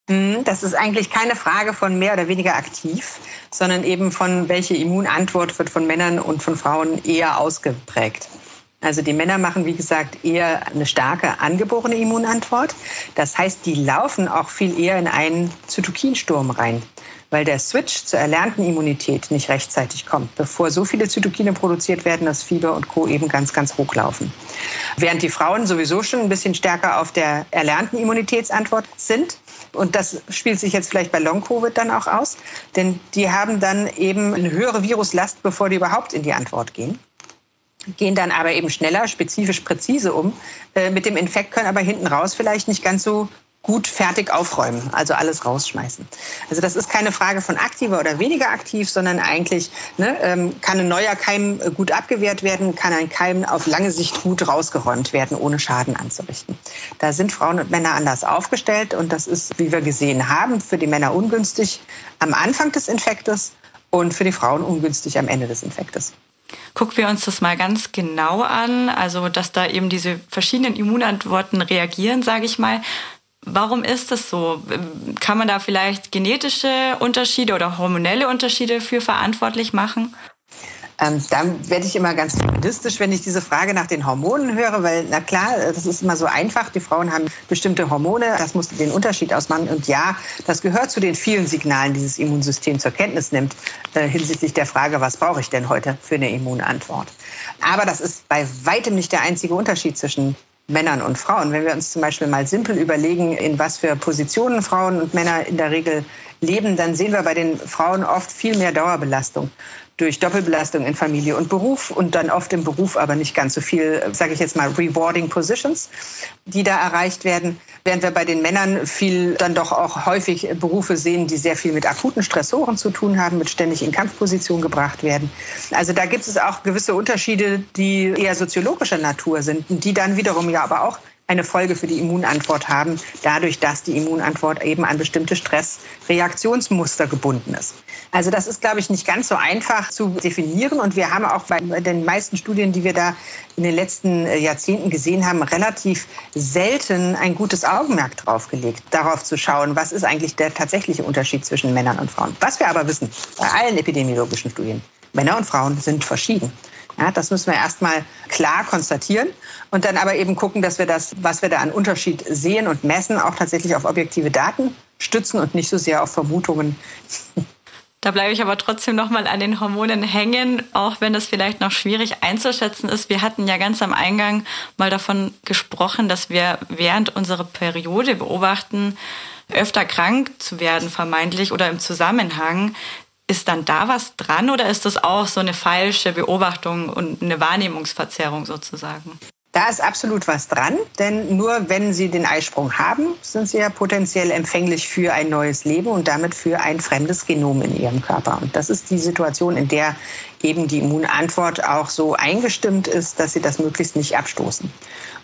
Mhm, das ist eigentlich keine Frage von mehr oder weniger aktiv, sondern eben von welche Immunantwort wird von Männern und von Frauen eher ausgeprägt. Also die Männer machen, wie gesagt, eher eine starke angeborene Immunantwort. Das heißt, die laufen auch viel eher in einen Zytokinsturm rein weil der Switch zur erlernten Immunität nicht rechtzeitig kommt, bevor so viele Zytokine produziert werden, dass Fieber und Co. eben ganz, ganz hochlaufen. Während die Frauen sowieso schon ein bisschen stärker auf der erlernten Immunitätsantwort sind. Und das spielt sich jetzt vielleicht bei Long-Covid dann auch aus, denn die haben dann eben eine höhere Viruslast, bevor die überhaupt in die Antwort gehen gehen dann aber eben schneller, spezifisch präzise um äh, mit dem Infekt, können aber hinten raus vielleicht nicht ganz so gut fertig aufräumen, also alles rausschmeißen. Also das ist keine Frage von aktiver oder weniger aktiv, sondern eigentlich ne, ähm, kann ein neuer Keim äh, gut abgewehrt werden, kann ein Keim auf lange Sicht gut rausgeräumt werden, ohne Schaden anzurichten. Da sind Frauen und Männer anders aufgestellt und das ist, wie wir gesehen haben, für die Männer ungünstig am Anfang des Infektes und für die Frauen ungünstig am Ende des Infektes. Gucken wir uns das mal ganz genau an, also dass da eben diese verschiedenen Immunantworten reagieren, sage ich mal. Warum ist das so? Kann man da vielleicht genetische Unterschiede oder hormonelle Unterschiede für verantwortlich machen? Ähm, da werde ich immer ganz feministisch, wenn ich diese Frage nach den Hormonen höre, weil, na klar, das ist immer so einfach. Die Frauen haben bestimmte Hormone, das muss den Unterschied ausmachen. Und ja, das gehört zu den vielen Signalen, die das Immunsystem zur Kenntnis nimmt, äh, hinsichtlich der Frage, was brauche ich denn heute für eine Immunantwort. Aber das ist bei weitem nicht der einzige Unterschied zwischen Männern und Frauen. Wenn wir uns zum Beispiel mal simpel überlegen, in was für Positionen Frauen und Männer in der Regel leben, dann sehen wir bei den Frauen oft viel mehr Dauerbelastung durch Doppelbelastung in Familie und Beruf und dann oft im Beruf aber nicht ganz so viel, sage ich jetzt mal, rewarding positions, die da erreicht werden, während wir bei den Männern viel dann doch auch häufig Berufe sehen, die sehr viel mit akuten Stressoren zu tun haben, mit ständig in Kampfposition gebracht werden. Also da gibt es auch gewisse Unterschiede, die eher soziologischer Natur sind, die dann wiederum ja aber auch eine Folge für die Immunantwort haben, dadurch, dass die Immunantwort eben an bestimmte Stressreaktionsmuster gebunden ist. Also das ist, glaube ich, nicht ganz so einfach zu definieren. Und wir haben auch bei den meisten Studien, die wir da in den letzten äh, Jahrzehnten gesehen haben, relativ selten ein gutes Augenmerk drauf gelegt, darauf zu schauen, was ist eigentlich der tatsächliche Unterschied zwischen Männern und Frauen. Was wir aber wissen, bei allen epidemiologischen Studien, Männer und Frauen sind verschieden. Ja, das müssen wir erstmal klar konstatieren und dann aber eben gucken, dass wir das, was wir da an Unterschied sehen und messen, auch tatsächlich auf objektive Daten stützen und nicht so sehr auf Vermutungen. Da bleibe ich aber trotzdem noch mal an den Hormonen hängen, auch wenn das vielleicht noch schwierig einzuschätzen ist. Wir hatten ja ganz am Eingang mal davon gesprochen, dass wir während unserer Periode beobachten, öfter krank zu werden vermeintlich oder im Zusammenhang. Ist dann da was dran oder ist das auch so eine falsche Beobachtung und eine Wahrnehmungsverzerrung sozusagen? Da ist absolut was dran, denn nur wenn Sie den Eisprung haben, sind Sie ja potenziell empfänglich für ein neues Leben und damit für ein fremdes Genom in Ihrem Körper. Und das ist die Situation, in der eben die Immunantwort auch so eingestimmt ist, dass Sie das möglichst nicht abstoßen.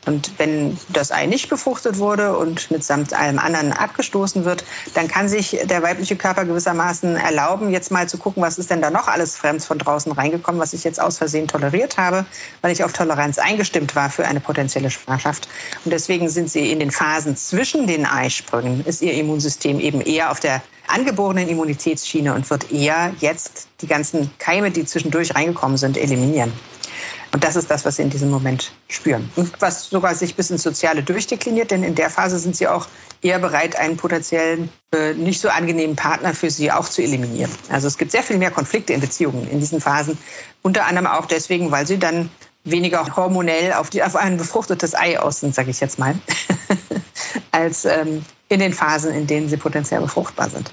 Und wenn das Ei nicht befruchtet wurde und mitsamt allem anderen abgestoßen wird, dann kann sich der weibliche Körper gewissermaßen erlauben, jetzt mal zu gucken, was ist denn da noch alles Fremds von draußen reingekommen, was ich jetzt aus Versehen toleriert habe, weil ich auf Toleranz eingestimmt war für eine potenzielle Schwangerschaft. Und deswegen sind sie in den Phasen zwischen den Eisprüngen, ist ihr Immunsystem eben eher auf der angeborenen Immunitätsschiene und wird eher jetzt die ganzen Keime, die zwischendurch reingekommen sind, eliminieren. Und das ist das, was sie in diesem Moment spüren. Und was sogar sich bis ins Soziale durchdekliniert, denn in der Phase sind sie auch eher bereit, einen potenziellen äh, nicht so angenehmen Partner für sie auch zu eliminieren. Also es gibt sehr viel mehr Konflikte in Beziehungen in diesen Phasen. Unter anderem auch deswegen, weil sie dann weniger hormonell auf, die, auf ein befruchtetes Ei aus sind, sage ich jetzt mal, als ähm, in den Phasen, in denen sie potenziell befruchtbar sind.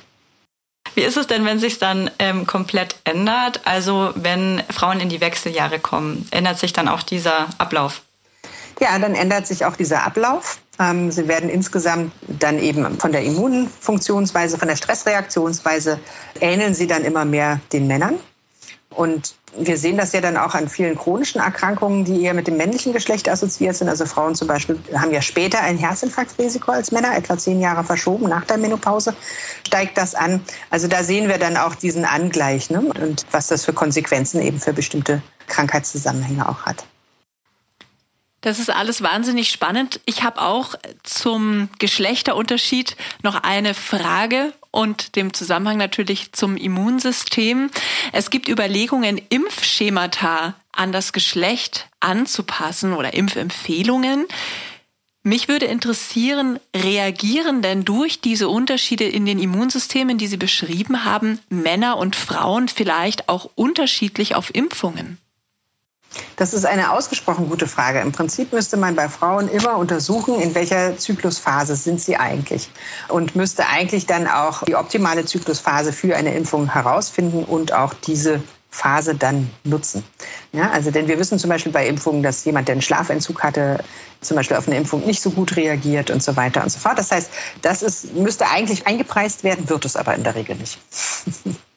Wie ist es denn, wenn sich dann ähm, komplett ändert? Also wenn Frauen in die Wechseljahre kommen, ändert sich dann auch dieser Ablauf? Ja, dann ändert sich auch dieser Ablauf. Ähm, sie werden insgesamt dann eben von der Immunfunktionsweise, von der Stressreaktionsweise ähneln sie dann immer mehr den Männern. Und wir sehen das ja dann auch an vielen chronischen Erkrankungen, die eher mit dem männlichen Geschlecht assoziiert sind. Also Frauen zum Beispiel haben ja später ein Herzinfarktrisiko als Männer, etwa zehn Jahre verschoben nach der Menopause steigt das an. Also da sehen wir dann auch diesen Angleich ne? und was das für Konsequenzen eben für bestimmte Krankheitszusammenhänge auch hat. Das ist alles wahnsinnig spannend. Ich habe auch zum Geschlechterunterschied noch eine Frage und dem Zusammenhang natürlich zum Immunsystem. Es gibt Überlegungen, Impfschemata an das Geschlecht anzupassen oder Impfempfehlungen. Mich würde interessieren, reagieren denn durch diese Unterschiede in den Immunsystemen, die Sie beschrieben haben, Männer und Frauen vielleicht auch unterschiedlich auf Impfungen? Das ist eine ausgesprochen gute Frage. Im Prinzip müsste man bei Frauen immer untersuchen, in welcher Zyklusphase sind sie eigentlich und müsste eigentlich dann auch die optimale Zyklusphase für eine Impfung herausfinden und auch diese Phase dann nutzen. Ja, also denn wir wissen zum Beispiel bei Impfungen, dass jemand, der einen Schlafentzug hatte, zum Beispiel auf eine Impfung nicht so gut reagiert und so weiter und so fort. Das heißt, das ist, müsste eigentlich eingepreist werden, wird es aber in der Regel nicht.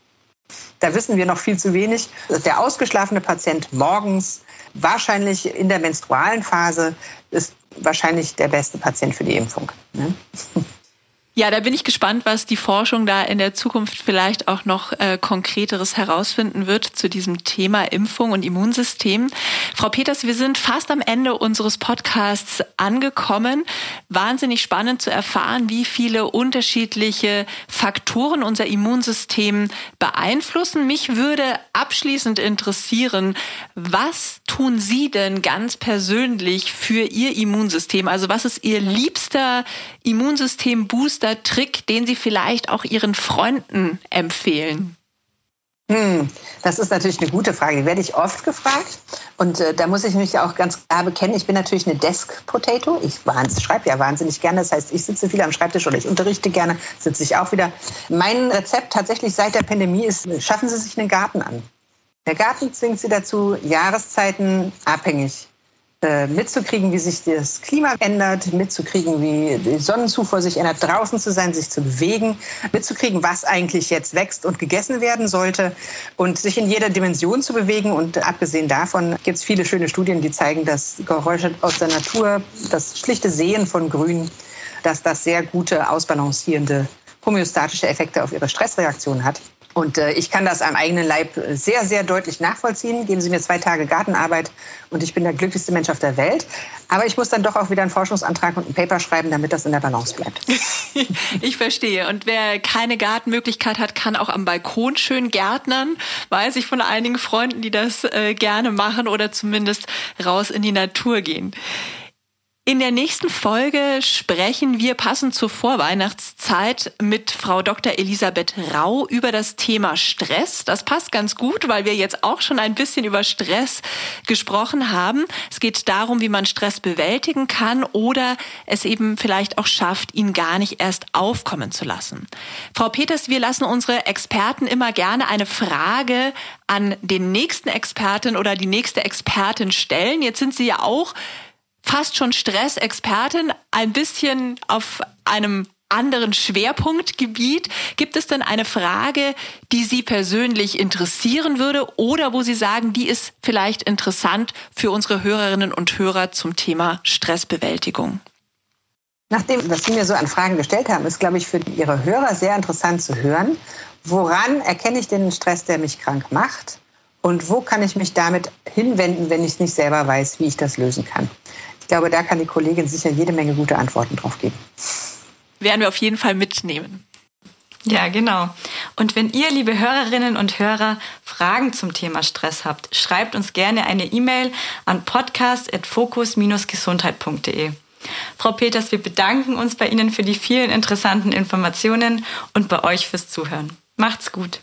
Da wissen wir noch viel zu wenig. Der ausgeschlafene Patient morgens, wahrscheinlich in der menstrualen Phase, ist wahrscheinlich der beste Patient für die Impfung. Ne? Ja, da bin ich gespannt, was die Forschung da in der Zukunft vielleicht auch noch äh, konkreteres herausfinden wird zu diesem Thema Impfung und Immunsystem. Frau Peters, wir sind fast am Ende unseres Podcasts angekommen. Wahnsinnig spannend zu erfahren, wie viele unterschiedliche Faktoren unser Immunsystem beeinflussen. Mich würde abschließend interessieren, was tun Sie denn ganz persönlich für Ihr Immunsystem? Also was ist Ihr liebster Immunsystem-Booster? Bester Trick, den Sie vielleicht auch Ihren Freunden empfehlen? Hm, das ist natürlich eine gute Frage. Die werde ich oft gefragt. Und äh, da muss ich mich auch ganz klar bekennen, ich bin natürlich eine Desk-Potato. Ich schreibe ja wahnsinnig gerne. Das heißt, ich sitze viel am Schreibtisch oder ich unterrichte gerne, sitze ich auch wieder. Mein Rezept tatsächlich seit der Pandemie ist, schaffen Sie sich einen Garten an. Der Garten zwingt Sie dazu, Jahreszeiten abhängig mitzukriegen, wie sich das Klima ändert, mitzukriegen, wie die Sonnenzufuhr sich ändert, draußen zu sein, sich zu bewegen, mitzukrigen, was eigentlich jetzt wächst und gegessen werden sollte und sich in jeder Dimension zu bewegen. Und abgesehen davon gibt es viele schöne Studien, die zeigen, dass Geräusche aus der Natur, das schlichte Sehen von Grün, dass das sehr gute, ausbalancierende homöostatische Effekte auf ihre Stressreaktion hat. Und äh, ich kann das am eigenen Leib sehr, sehr deutlich nachvollziehen. Geben Sie mir zwei Tage Gartenarbeit und ich bin der glücklichste Mensch auf der Welt. Aber ich muss dann doch auch wieder einen Forschungsantrag und ein Paper schreiben, damit das in der Balance bleibt. ich verstehe. Und wer keine Gartenmöglichkeit hat, kann auch am Balkon schön gärtnern. Weiß ich von einigen Freunden, die das äh, gerne machen oder zumindest raus in die Natur gehen. In der nächsten Folge sprechen wir passend zur Vorweihnachtszeit mit Frau Dr. Elisabeth Rau über das Thema Stress. Das passt ganz gut, weil wir jetzt auch schon ein bisschen über Stress gesprochen haben. Es geht darum, wie man Stress bewältigen kann oder es eben vielleicht auch schafft, ihn gar nicht erst aufkommen zu lassen. Frau Peters, wir lassen unsere Experten immer gerne eine Frage an den nächsten Experten oder die nächste Expertin stellen. Jetzt sind Sie ja auch fast schon Stressexpertin, ein bisschen auf einem anderen Schwerpunktgebiet. Gibt es denn eine Frage, die Sie persönlich interessieren würde oder wo Sie sagen, die ist vielleicht interessant für unsere Hörerinnen und Hörer zum Thema Stressbewältigung? Nach dem, was Sie mir so an Fragen gestellt haben, ist, glaube ich, für Ihre Hörer sehr interessant zu hören. Woran erkenne ich den Stress, der mich krank macht? Und wo kann ich mich damit hinwenden, wenn ich nicht selber weiß, wie ich das lösen kann? Ich glaube, da kann die Kollegin sicher jede Menge gute Antworten drauf geben. Werden wir auf jeden Fall mitnehmen. Ja, genau. Und wenn ihr, liebe Hörerinnen und Hörer, Fragen zum Thema Stress habt, schreibt uns gerne eine E-Mail an podcast.fokus-gesundheit.de. Frau Peters, wir bedanken uns bei Ihnen für die vielen interessanten Informationen und bei euch fürs Zuhören. Macht's gut.